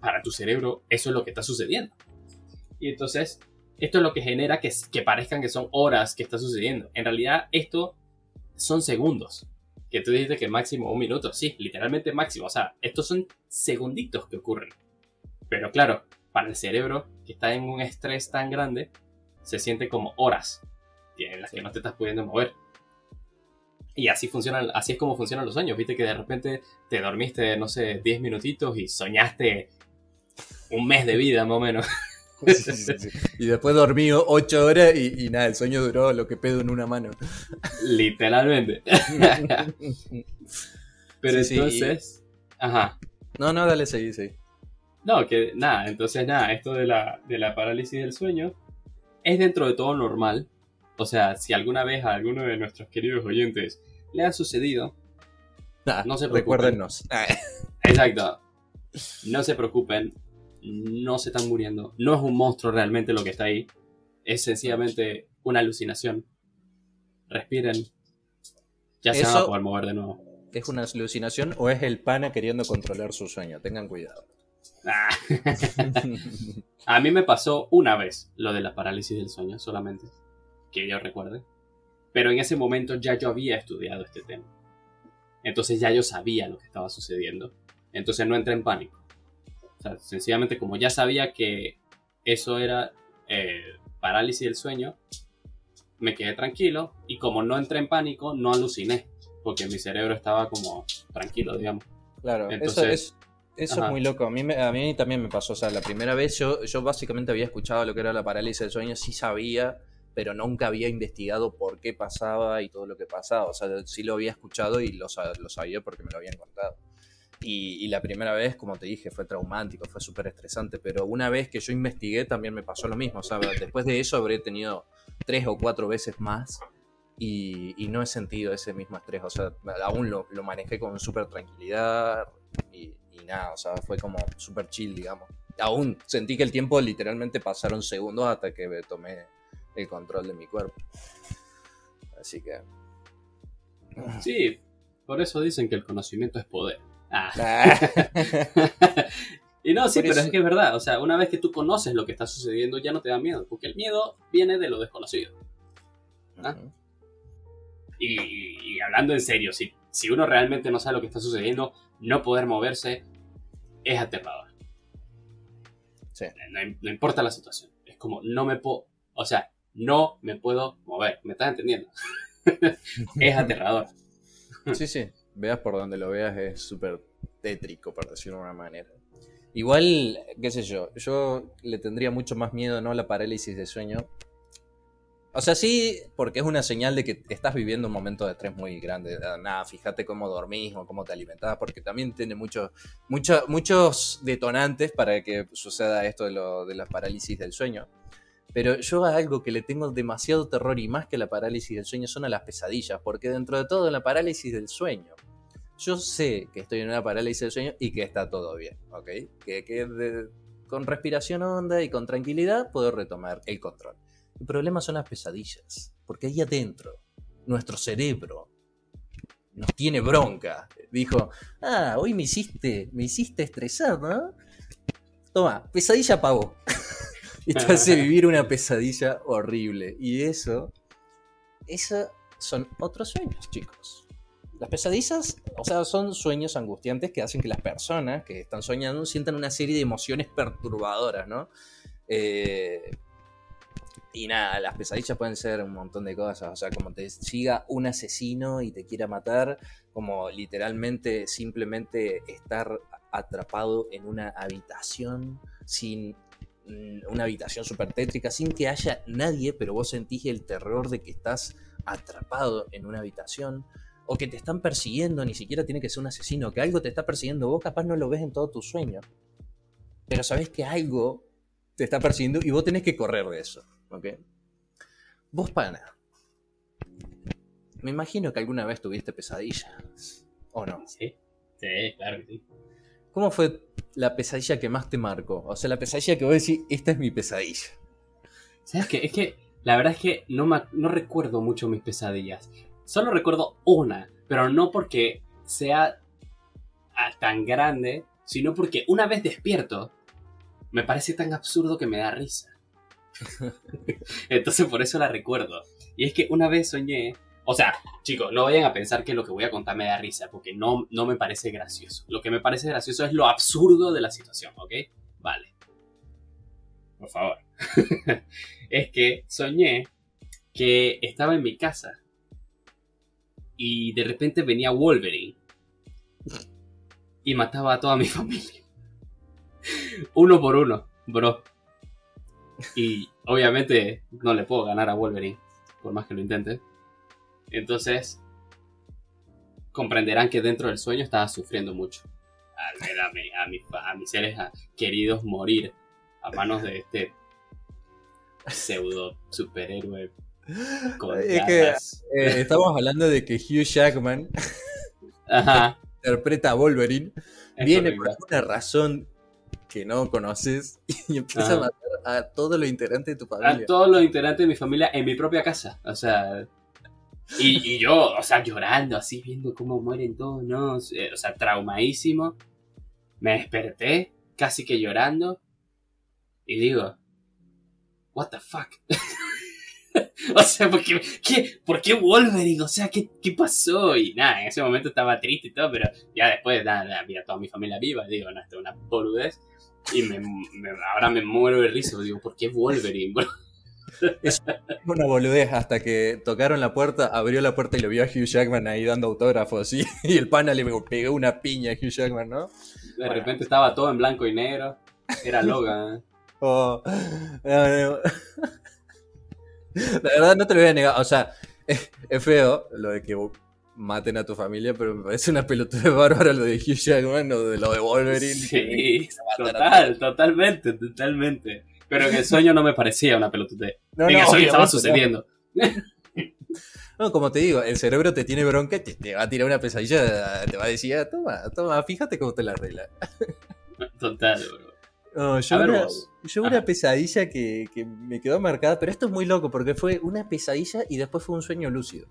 para tu cerebro, eso es lo que está sucediendo. Y entonces, esto es lo que genera que, que parezcan que son horas que está sucediendo. En realidad, esto son segundos. Que tú dijiste que máximo un minuto. Sí, literalmente máximo. O sea, estos son segunditos que ocurren. Pero claro, para el cerebro, que está en un estrés tan grande, se siente como horas en las que no te estás pudiendo mover. Y así, funciona, así es como funcionan los sueños. Viste que de repente te dormiste, no sé, 10 minutitos y soñaste un mes de vida más o menos. Y después dormí 8 horas y, nada, el sueño duró lo que pedo en una mano. Literalmente. Pero entonces... Ajá. No, no, dale, seguí, seguí. No, que nada, entonces nada, esto de la, de la parálisis del sueño es dentro de todo normal. O sea, si alguna vez a alguno de nuestros queridos oyentes le ha sucedido, no se preocupen. Exacto. No se preocupen, no se están muriendo. No es un monstruo realmente lo que está ahí. Es sencillamente una alucinación. Respiren. Ya se van a poder mover de nuevo. ¿Es una alucinación o es el pana queriendo controlar su sueño? Tengan cuidado. Ah. a mí me pasó una vez lo de la parálisis del sueño, solamente. Que yo recuerde. Pero en ese momento ya yo había estudiado este tema. Entonces ya yo sabía lo que estaba sucediendo. Entonces no entré en pánico. O sea, sencillamente como ya sabía que eso era eh, parálisis del sueño, me quedé tranquilo y como no entré en pánico, no aluciné, porque mi cerebro estaba como tranquilo, digamos. Claro, eso es, eso es muy loco. A mí, a mí también me pasó. O sea, la primera vez yo, yo básicamente había escuchado lo que era la parálisis del sueño, sí sabía, pero nunca había investigado por qué pasaba y todo lo que pasaba. O sea, sí lo había escuchado y lo, lo sabía porque me lo habían contado. Y, la primera vez, como te dije, fue traumático, fue súper estresante, pero una vez que yo investigué también me pasó lo mismo. O sea, después de eso habré tenido tres o cuatro veces más y, no he sentido ese mismo estrés. O sea, aún lo, manejé con súper tranquilidad y, nada, o sea, fue como súper chill, digamos. Aún sentí que el tiempo literalmente pasaron segundos hasta que tomé el control de mi cuerpo. Así que... Sí, por eso dicen que el conocimiento es poder. Ah. y no, sí, pero es que es verdad. O sea, una vez que tú conoces lo que está sucediendo, ya no te da miedo. Porque el miedo viene de lo desconocido. ¿Ah? y, hablando en serio, si, si uno realmente no sabe lo que está sucediendo, no poder moverse es aterrador. No, importa la situación. Es como, no me puedo. O sea, no me puedo mover. ¿Me estás entendiendo? es aterrador. sí, sí veas por donde lo veas, es súper tétrico, por decirlo de una manera. Igual, qué sé yo, yo le tendría mucho más miedo, ¿no? A la parálisis de sueño. O sea, sí, porque es una señal de que estás viviendo un momento de estrés muy grande. Nada, fíjate cómo dormís o cómo te alimentás, porque también tiene mucho, muchos detonantes para que suceda esto de, lo, de la parálisis del sueño. Pero yo a algo que le tengo demasiado terror y más que la parálisis del sueño son a las pesadillas, porque dentro de todo la parálisis del sueño, yo sé que estoy en una parálisis del sueño y que está todo bien, ¿ok? Que, con respiración honda y con tranquilidad puedo retomar el control. El problema son las pesadillas, porque ahí adentro, nuestro cerebro nos tiene bronca. Dijo, ah, hoy me hiciste, me hiciste estresar, ¿no? Toma, pesadilla pago. y te hace vivir una pesadilla horrible. Y eso, eso son otros sueños, chicos. Las pesadillas, o sea, son sueños angustiantes que hacen que las personas que están soñando sientan una serie de emociones perturbadoras, ¿no? Eh, y nada, las pesadillas pueden ser un montón de cosas, o sea, como te siga un asesino y te quiera matar, como literalmente simplemente estar atrapado en una habitación sin Mm, una habitación súper tétrica sin que haya nadie, pero vos sentís el terror de que estás atrapado en una habitación o que te están persiguiendo, ni siquiera tiene que ser un asesino, que algo te está persiguiendo, vos capaz no lo ves en todo tu sueño, pero sabés que algo te está persiguiendo y vos tenés que correr de eso, ¿ok? Vos, pana, me imagino que alguna vez tuviste pesadillas, ¿o no? Sí, sí, claro que sí. ¿Cómo fue la pesadilla que más te marcó? O sea, la pesadilla que vos decís, esta es mi pesadilla. ¿Sabes qué? Es que la verdad es que no, no recuerdo mucho mis pesadillas. Solo recuerdo una, pero no porque sea tan grande, sino porque una vez despierto, me parece tan absurdo que me da risa. Entonces por eso la recuerdo. Y es que una vez soñé o sea, chicos, no vayan a pensar que lo que voy a contar me da risa, porque no, no me parece gracioso. Lo que me parece gracioso es lo absurdo de la situación, ¿ok? Vale. Por favor. es que soñé que estaba en mi casa y de repente venía Wolverine y mataba a toda mi familia. Uno por uno, bro. Y obviamente no le puedo ganar a Wolverine, por más que lo intente. Entonces, comprenderán que dentro del sueño estaba sufriendo mucho. Al ver a, mi- a mis, a mis seres queridos morir a manos de este pseudo superhéroe Es que-. Eh, estamos hablando de que Hugh Jackman Ajá. interpreta a Wolverine, es viene por alguna razón que no conoces y empieza Ajá. a matar a todos los integrantes de tu a familia. todos los integrantes de mi familia en mi propia casa. O sea. Y, y yo, o sea, llorando, así, viendo cómo mueren todos, ¿no? Eh, O sea, traumadísimo. Me desperté, casi que llorando. Y digo, ¿What the fuck? o sea, ¿por qué, qué- ¿por qué Wolverine? O sea, ¿qué, ¿qué pasó? Y nada, en ese momento estaba triste y todo, pero ya después, nada, nada, vi a toda mi familia viva. Digo, no, esto es una boludez. Y me, me- ahora me muero de risa. Digo, ¿por qué Wolverine? bro? Una boludez hasta que tocaron la puerta, abrió la puerta y lo vio a Hugh Jackman ahí dando autógrafos y, y el pana le pegó una piña a Hugh Jackman, ¿no? De repente estaba todo en blanco y negro. Era Logan. Oh, no, no. La verdad no te lo voy a negar, o sea, es, es feo lo de que maten a tu familia, pero me parece una pelotuda bárbara lo de Hugh Jackman o de lo de Wolverine. Sí, total, totalmente, totalmente. Pero en el sueño no me parecía una pelotudez. No, en el no, sueño estaba sucediendo. No, como te digo, el cerebro te tiene bronca, y te, te va a tirar una pesadilla, te va a decir, ah, toma, toma, fíjate cómo te la arregla. Total, bro. No, yo ver una, yo pesadilla que, que me quedó marcada, pero esto es muy loco porque fue una pesadilla y después fue un sueño lúcido.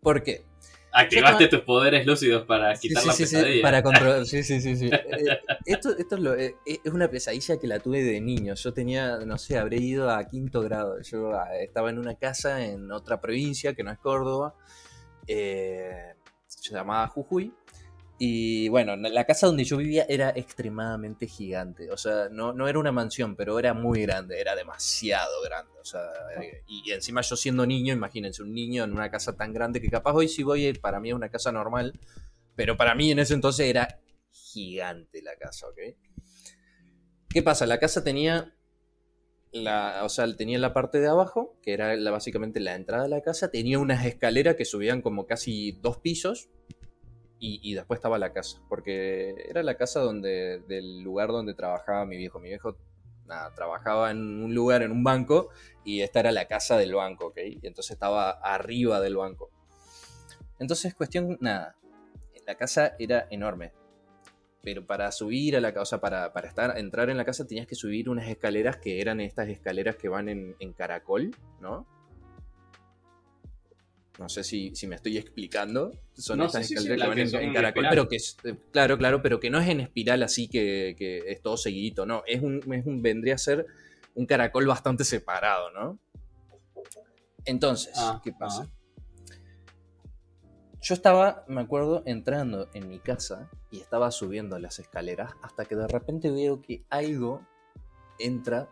¿Por qué? Activaste tus poderes lúcidos para quitar sí, la sí, sí, para controlar. Sí, sí, sí, sí. Eh, esto esto es, lo- eh, es una pesadilla que la tuve de niño. Yo tenía, no sé, habré ido a quinto grado. Yo ah, estaba en una casa en otra provincia que no es Córdoba. eh, se llamaba Jujuy. Y bueno, la casa donde yo vivía era extremadamente gigante. O sea, no, no era una mansión, pero era muy grande, era demasiado grande. O sea, eh, y encima yo siendo niño, imagínense, un niño en una casa tan grande que capaz hoy si voy, eh, para mí es una casa normal, pero para mí en ese entonces era gigante la casa, ¿ok? ¿Qué pasa? La casa tenía la, o sea, tenía la parte de abajo, que era la- básicamente la entrada de la casa, tenía unas escaleras que subían como casi dos pisos y, después estaba la casa, porque era la casa donde, del lugar donde trabajaba mi viejo. Mi viejo nada, trabajaba en un lugar, en un banco, y esta era la casa del banco, ¿ok? Y entonces estaba arriba del banco. Entonces, cuestión, nada, la casa era enorme. Pero para subir a la casa, para, para estar, entrar en la casa tenías que subir unas escaleras que eran estas escaleras que van en, en caracol, ¿no? No sé si, si me estoy explicando. Son No, estas sí, que van en, en caracol, pero que es, claro, claro, pero que no es en espiral así que, que es todo seguidito, no. Es un, es un, vendría a ser un caracol bastante separado, ¿no? Entonces, Ah, ¿qué pasa? ah. Yo estaba, me acuerdo, entrando en mi casa y estaba subiendo las escaleras hasta que de repente veo que algo entra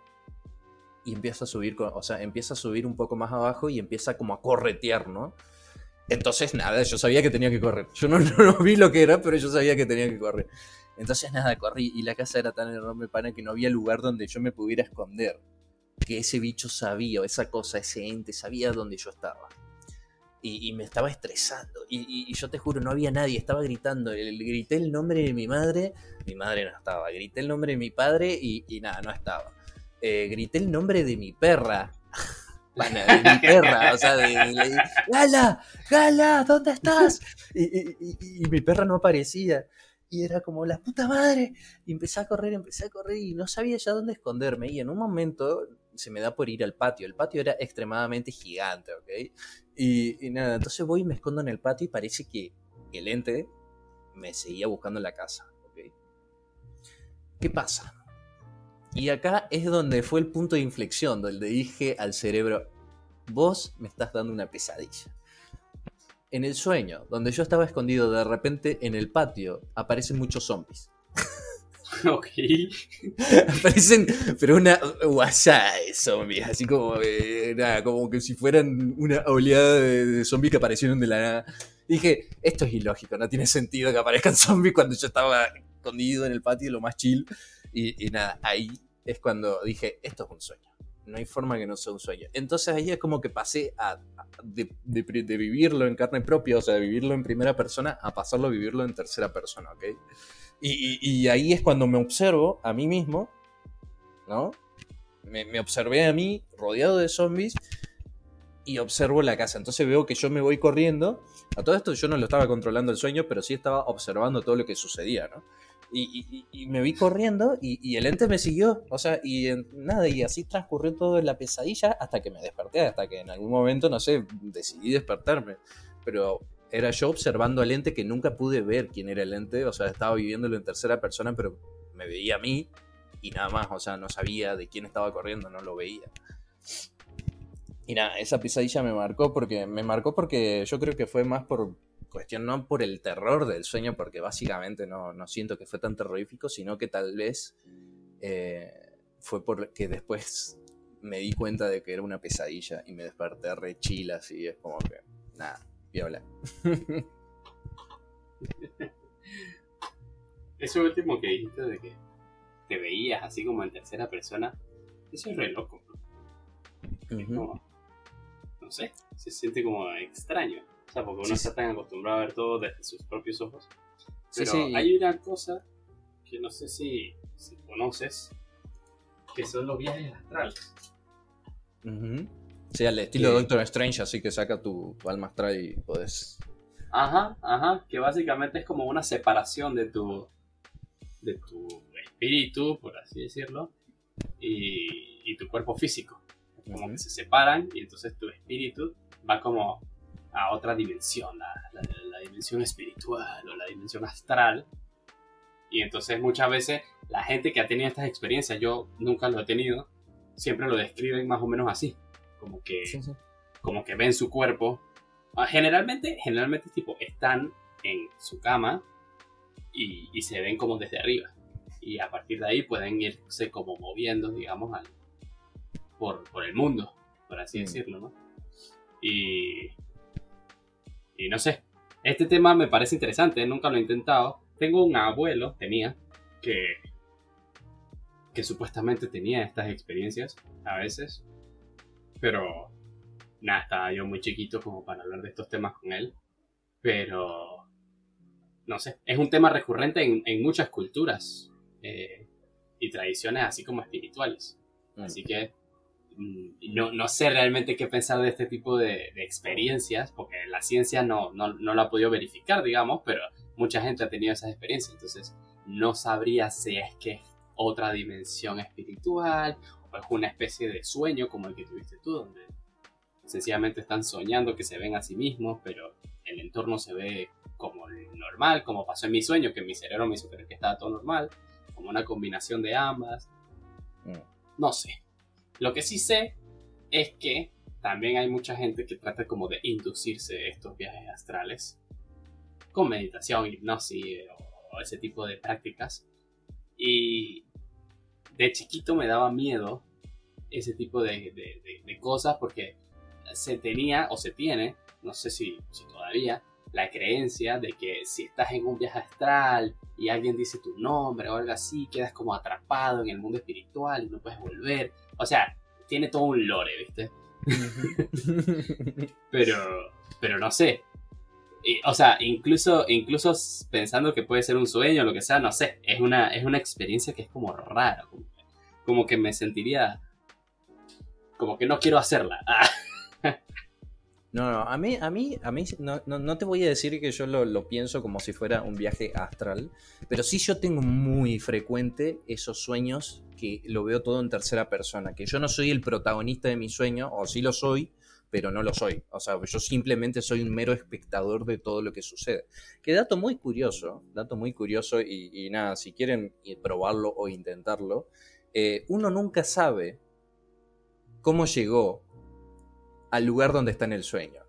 y empieza a subir, o sea, empieza a subir un poco más abajo y empieza como a corretear, ¿no? Entonces, nada, yo sabía que tenía que correr. Yo no, no, vi lo que era, pero yo sabía que tenía que correr. Entonces, nada, corrí y la casa era tan enorme, pana, que no había lugar donde yo me pudiera esconder. Que ese bicho sabía, esa cosa, ese ente, sabía dónde yo estaba. Y, me estaba estresando. Y, y- yo te juro, no había nadie, estaba gritando. Grité el nombre de mi madre, mi madre no estaba. Grité el nombre de mi padre y nada, no estaba. Eh, grité el nombre de mi perra. Pana, de mi perra, o sea, de, Gala, Gala, ¿dónde estás? Y, mi perra no aparecía. Y era como, la puta madre. Y empecé a correr, empecé a correr y no sabía ya dónde esconderme. Y en un momento se me da por ir al patio. El patio era extremadamente gigante, ¿ok? Y, y nada, entonces voy y me escondo en el patio y parece que el ente me seguía buscando en la casa, ¿ok? ¿Qué pasa? Y acá es donde fue el punto de inflexión, donde dije al cerebro, vos me estás dando una pesadilla. En el sueño, donde yo estaba escondido, de repente en el patio aparecen muchos zombies. Ok. Aparecen, pero una guasada de zombies, así como, eh, nada, como que si fueran una oleada de, de zombies que aparecieron de la nada. Dije, esto es ilógico, no tiene sentido que aparezcan zombies cuando yo estaba escondido en el patio, lo más chill. Y, y nada, ahí es cuando dije, esto es un sueño. No hay forma que no sea un sueño. Entonces ahí es como que pasé a, de, vivirlo en carne propia, o sea, de vivirlo en primera persona, a pasarlo a vivirlo en tercera persona, ¿ok? Y ahí es cuando me observo a mí mismo, ¿no? Me, me observé a mí rodeado de zombies y observo la casa. Entonces veo que yo me voy corriendo. A todo esto yo no lo estaba controlando el sueño, pero sí estaba observando todo lo que sucedía, ¿no? Y, y- me vi corriendo y, el ente me siguió. O sea, y nada, y así transcurrió todo la pesadilla hasta que me desperté, hasta que en algún momento, no sé, decidí despertarme. Pero era yo observando al ente que nunca pude ver quién era el ente. O sea, estaba viviéndolo en tercera persona, pero me veía a mí y nada más. O sea, no sabía de quién estaba corriendo, no lo veía. Y nada, esa pesadilla me marcó porque me marcó porque yo creo que fue más por cuestión, no por el terror del sueño, porque básicamente no, no siento que fue tan terrorífico, sino que tal vez eh, fue porque después me di cuenta de que era una pesadilla y me desperté re chila, así es como que, nada, viola. Eso último que dijiste de que te veías así como en tercera persona, eso es re loco. ¿no? Es como, no sé, se siente como extraño. Sea, porque uno Sí, está sí. tan acostumbrado a ver todo desde sus propios ojos. Sí, Pero sí. hay una cosa que no sé si, si conoces, que son los viajes astrales. Ujú. Sí, al estilo Que- Doctor Strange, así que saca tu, tu alma astral y podés... Ajá, ajá, que básicamente es como una separación de tu, de tu espíritu, por así decirlo, y, y tu cuerpo físico. Como Ujú. que se separan y entonces tu espíritu va como a otra dimensión, la, la- la dimensión espiritual o la dimensión astral. Y entonces muchas veces la gente que ha tenido estas experiencias, yo nunca lo he tenido, siempre lo describen más o menos así, como que Sí, sí. como que ven su cuerpo. Ah, Generalmente, generalmente tipo, están en su cama y, y se ven como desde arriba. Y a partir de ahí pueden irse como moviendo, digamos, al- por, por el mundo, por así Mm. decirlo, ¿no? Y, y no sé, este tema me parece interesante, nunca lo he intentado. Tengo un abuelo, tenía, que, que supuestamente tenía estas experiencias a veces, pero nada, estaba yo muy chiquito como para hablar de estos temas con él, pero no sé, es un tema recurrente en, en muchas culturas eh, y tradiciones así como espirituales. Mm. Así que no, no sé realmente qué pensar de este tipo de, de experiencias, porque la ciencia no, no, no lo ha podido verificar, digamos, pero mucha gente ha tenido esas experiencias, entonces no sabría si es que es otra dimensión espiritual o es una especie de sueño como el que tuviste tú, donde sencillamente están soñando que se ven a sí mismos, pero el entorno se ve como normal, como pasó en mi sueño, que mi cerebro me hizo creer que estaba todo normal, como una combinación de ambas. Mm. No sé. Lo que sí sé es que también hay mucha gente que trata como de inducirse estos viajes astrales con meditación, hipnosis o, ese tipo de prácticas. Y de chiquito me daba miedo ese tipo de, de- de- de cosas porque se tenía o se tiene, no sé si, si todavía, la creencia de que si estás en un viaje astral y alguien dice tu nombre o algo así, quedas como atrapado en el mundo espiritual y no puedes volver. O sea, tiene todo un lore, ¿viste? Pero, pero no sé. Y, o sea, incluso, incluso pensando que puede ser un sueño o lo que sea, no sé. Es una, es una experiencia que es como rara. Como, como que me sentiría. Como que no quiero hacerla. No, no, a mí, a mí, a mí no, no- no te voy a decir que yo lo, lo pienso como si fuera un viaje astral, pero sí yo tengo muy frecuente esos sueños que lo veo todo en tercera persona, que yo no soy el protagonista de mi sueño, o sí lo soy, pero no lo soy. O sea, yo simplemente soy un mero espectador de todo lo que sucede. Que dato muy curioso, dato muy curioso, y, nada, si quieren probarlo o intentarlo, eh, uno nunca sabe cómo llegó al lugar donde está en el sueño.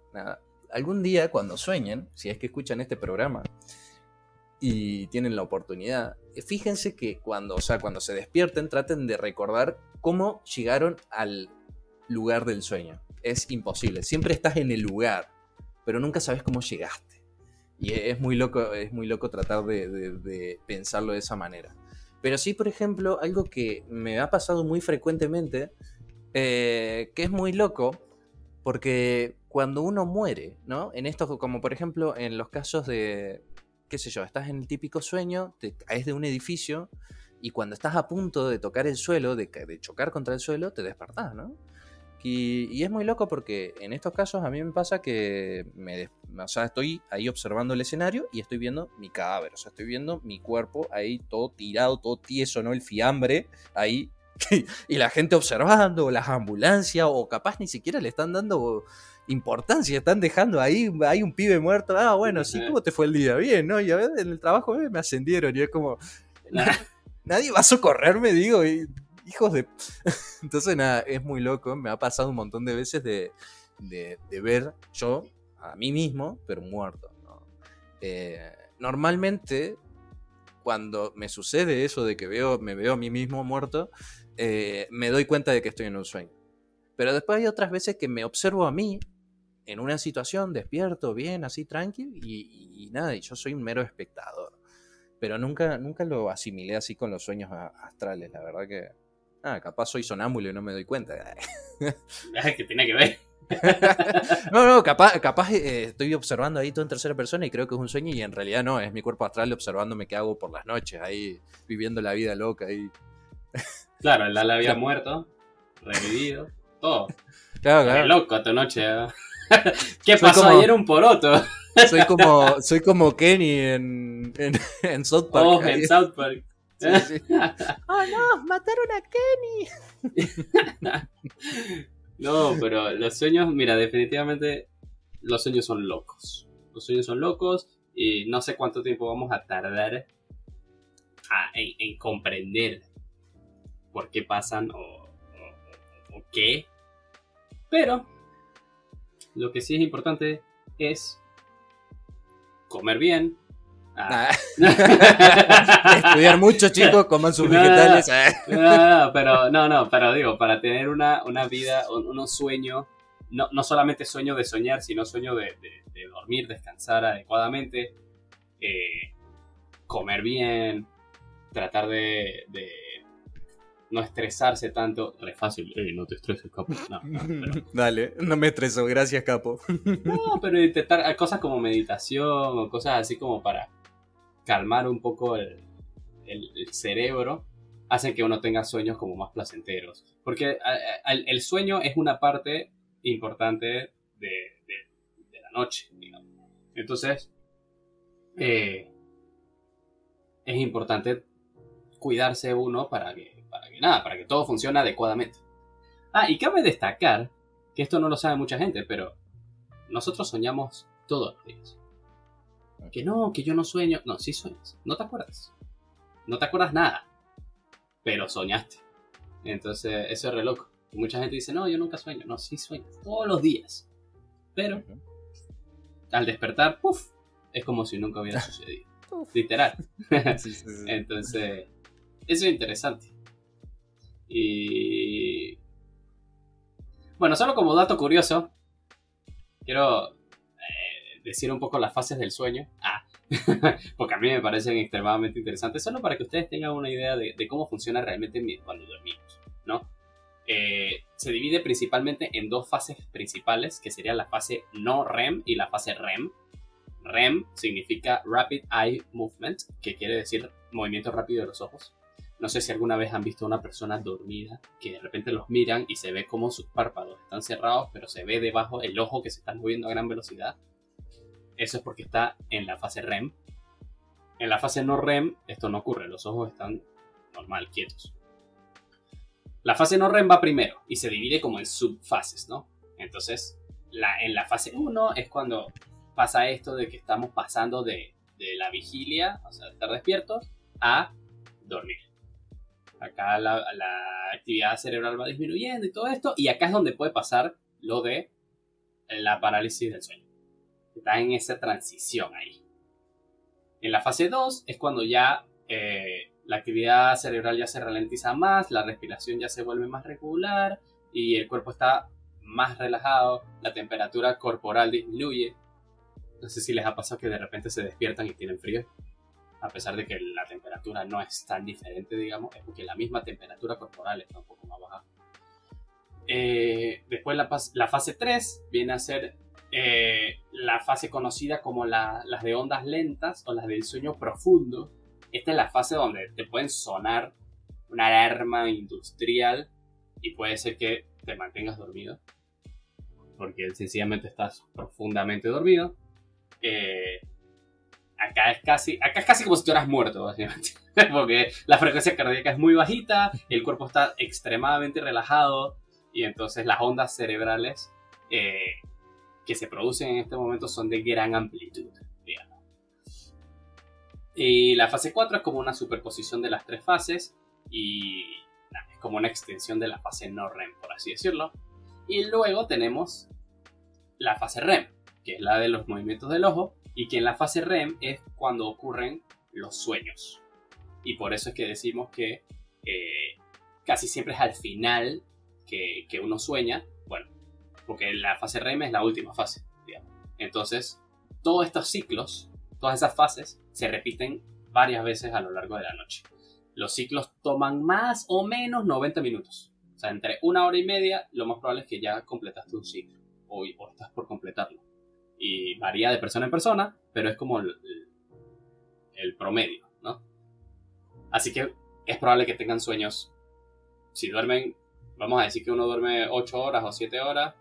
Algún día, cuando sueñen, si es que escuchan este programa, y tienen la oportunidad, fíjense que cuando, o sea, cuando se despierten, traten de recordar cómo llegaron al lugar del sueño. Es imposible. Siempre estás en el lugar, pero nunca sabes cómo llegaste. Y es muy loco, es muy loco tratar de, pensarlo de esa manera. Pero sí, por ejemplo, algo que me ha pasado muy frecuentemente, eh, que es muy loco, porque cuando uno muere, ¿no? En esto, como por ejemplo en los casos de, qué sé yo, estás en el típico sueño, te caes de un edificio y cuando estás a punto de tocar el suelo, de, de chocar contra el suelo, te despertás, ¿no? Y, es muy loco porque en estos casos a mí me pasa que me, o sea, estoy ahí observando el escenario y estoy viendo mi cadáver, o sea, estoy viendo mi cuerpo ahí todo tirado, todo tieso, ¿no? El fiambre ahí y la gente observando, o las ambulancias, o capaz ni siquiera le están dando importancia, están dejando ahí, hay un pibe muerto, ah, bueno, sí, ¿cómo te fue el día? Bien, ¿no? Y a veces en el trabajo me ascendieron y es como, nadie va a socorrerme, digo, hijos de... Entonces, nada, es muy loco, me ha pasado un montón de veces de, ver yo a mí mismo, pero muerto. Eh, normalmente, cuando me sucede eso de que veo, me veo a mí mismo muerto, eh, me doy cuenta de que estoy en un sueño. Pero después hay otras veces que me observo a mí en una situación despierto, bien, así tranquilo, y, nada, y yo soy un mero espectador. Pero nunca, nunca lo asimilé así con los sueños astrales, la verdad que... Ah, capaz soy sonámbulo y no me doy cuenta. que tiene que ver. no, no, capaz, capaz eh, estoy observando ahí todo en tercera persona y creo que es un sueño y en realidad no, es mi cuerpo astral observándome qué hago por las noches, ahí viviendo la vida loca. Ahí. Claro, el Lala había muerto, revivido, todo. Claro, claro. Qué loco tu noche. ¿eh? ¿Qué pasó ayer un poroto? soy como, soy como Kenny en, en, South Park. Oh, en South Park. oh no, mataron a Kenny. no, pero los sueños, mira, definitivamente los sueños son locos. Los sueños son locos y no sé cuánto tiempo vamos a tardar en, comprender por qué pasan o, o qué. Pero lo que sí es importante es comer bien. Ah. Estudiar mucho, chicos, coman sus vegetales. No, pero no, no, pero digo, para tener una, una vida, unos sueños, no, no, solamente sueño de soñar, sino sueño de, dormir, descansar adecuadamente, eh, comer bien, tratar de no estresarse tanto. Es fácil, no te estreses, capo. Dale, no me estreso, gracias, capo. no, pero intentar cosas como meditación o cosas así como para calmar un poco el, cerebro, hacen que uno tenga sueños como más placenteros. Porque el, sueño es una parte importante de, la noche, digamos. Entonces, eh, es importante cuidarse uno para que nada, para que todo funcione adecuadamente. Ah, y cabe destacar que esto no lo sabe mucha gente, pero nosotros soñamos todos los días. Que no, que yo no sueño. No, sí sueñas. No te acuerdas. No te acuerdas nada. Pero soñaste. Entonces, eso es re loco. Mucha gente dice, no, yo nunca sueño. No, sí sueñas. Todos los días. Pero, al despertar, puff, es como si nunca hubiera sucedido. Literal. Entonces, eso es interesante. Y... Bueno, solo como dato curioso, quiero eh, decir un poco las fases del sueño. Ah, porque a mí me parecen extremadamente interesantes, solo para que ustedes tengan una idea de, cómo funciona realmente cuando dormimos, ¿no? Eh, se divide principalmente en dos fases principales, que serían la fase no REM y la fase REM. REM significa Rapid Eye Movement, que quiere decir movimiento rápido de los ojos. No sé si alguna vez han visto a una persona dormida que de repente los miran y se ve como sus párpados están cerrados, pero se ve debajo el ojo que se está moviendo a gran velocidad. Eso es porque está en la fase REM. En la fase no REM esto no ocurre, los ojos están normal, quietos. La fase no REM va primero y se divide como en subfases, ¿no? Entonces, la, en la fase 1 es cuando pasa esto de que estamos pasando de, de la vigilia, o sea, de estar despiertos, a dormir. Acá la, actividad cerebral va disminuyendo y todo esto. Y acá es donde puede pasar lo de la parálisis del sueño. Está en esa transición ahí. En la fase 2 es cuando ya eh, la actividad cerebral ya se ralentiza más, la respiración ya se vuelve más regular y el cuerpo está más relajado, la temperatura corporal disminuye. No sé si les ha pasado que de repente se despiertan y tienen frío, a pesar de que la temperatura no es tan diferente, digamos, es porque la misma temperatura corporal está un poco más baja. Eh, después la, la, fase 3 viene a ser eh, la fase conocida como las de ondas lentas o las del sueño profundo. Esta es la fase donde te pueden sonar una alarma industrial y puede ser que te mantengas dormido porque sencillamente estás profundamente dormido. Eh, acá es casi acá es casi como si estuvieras muerto básicamente porque la frecuencia cardíaca es muy bajita el cuerpo está extremadamente relajado y entonces las ondas cerebrales eh, que se producen en este momento son de gran amplitud digamos. y la fase 4 es como una superposición de las tres fases y es como una extensión de la fase no REM por así decirlo y luego tenemos la fase REM, que es la de los movimientos del ojo, y que en la fase REM es cuando ocurren los sueños. Y por eso es que decimos que eh, casi siempre es al final que, uno sueña, bueno, porque la fase REM es la última fase. Entonces, todos estos ciclos, todas esas fases, se repiten varias veces a lo largo de la noche. Los ciclos toman más o menos 90 minutos. O sea, entre una hora y media, lo más probable es que ya completaste un ciclo o, estás por completarlo. Y varía de persona en persona, pero es como el, promedio, ¿no? Así que es probable que tengan sueños. Si duermen, vamos a decir que uno duerme 8 horas o 7 horas,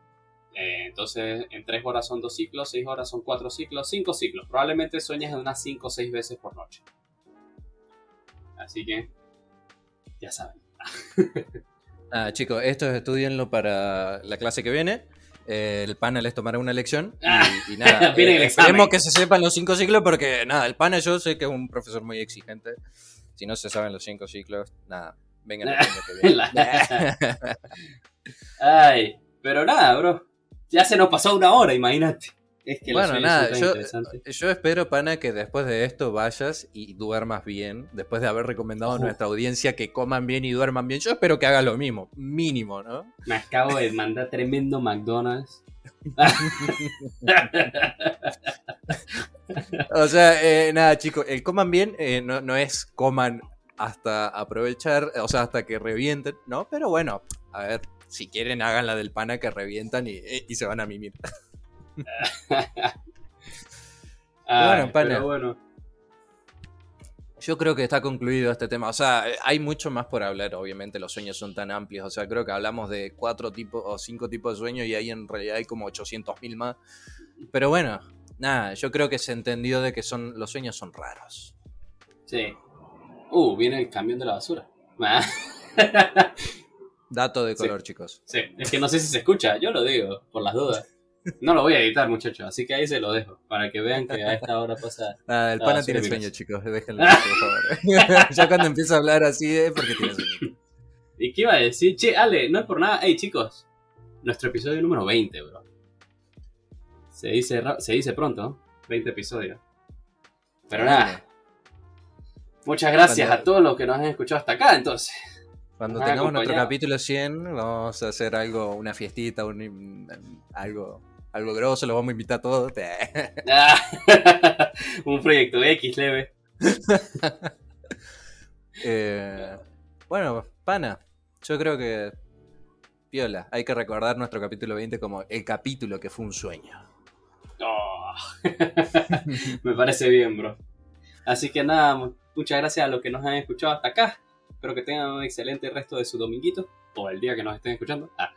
eh, entonces en 3 horas son 2 ciclos, 6 horas son 4 ciclos, 5 ciclos. Probablemente sueñes unas 5 o 6 veces por noche. Así que, ya saben. Ah, chicos, esto estudienlo para la clase que viene. Eh, el panel es tomar una lección y, ah, nada. eh, esperemos que se sepan los cinco ciclos porque nada, el panel yo sé que es un profesor muy exigente. Si no se saben los cinco ciclos, nada, vengan el año que viene. Ay, pero nada, bro. Ya se nos pasó una hora, imagínate bueno, nada, yo, espero, pana, que después de esto vayas y duermas bien. Después de haber recomendado a nuestra audiencia que coman bien y duerman bien, yo espero que hagas lo mismo, mínimo, ¿no? Me acabo de mandar tremendo McDonald's. o sea, eh, nada, chicos, el coman bien eh, no, es coman hasta aprovechar, o sea, hasta que revienten, ¿no? Pero bueno, a ver, si quieren hagan la del pana que revientan y, y se van a mimir. bueno, pana. bueno. Yo creo que está concluido este tema. O sea, hay mucho más por hablar, obviamente los sueños son tan amplios. O sea, creo que hablamos de cuatro tipos o cinco tipos de sueños y ahí en realidad hay como 800.000 más. Pero bueno, nada, yo creo que se entendió de que son los sueños son raros. Sí. Uh, viene el camión de la basura. Dato de color, chicos. Sí, es que no sé si se escucha, yo lo digo, por las dudas. No lo voy a editar, muchachos, así que ahí se lo dejo, para que vean que a esta hora pasa. Nada, el pana tiene sueño, chicos, déjenlo, por favor. ya cuando empieza a hablar así es porque tiene sueño. ¿Y qué iba a decir? Che, Ale, no es por nada. Hey, chicos, nuestro episodio número 20, bro. Se dice, se dice pronto, 20 episodios. Pero nada. Muchas gracias a todos los que nos han escuchado hasta acá, entonces. Cuando tengamos nuestro capítulo 100, vamos a hacer algo, una fiestita, un, algo algo grosso, lo vamos a invitar a todos. un proyecto X leve. Eh, bueno, pana, yo creo que Piola, hay que recordar nuestro capítulo 20 como el capítulo que fue un sueño. Oh. Me parece bien, bro. Así que nada, muchas gracias a los que nos han escuchado hasta acá. Espero que tengan un excelente resto de su dominguito o el día que nos estén escuchando. Ah,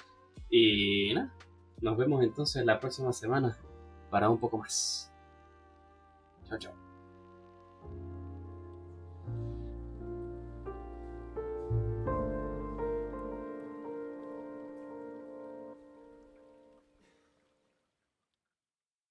y nada, nos vemos entonces la próxima semana para un poco más. Chao, chao.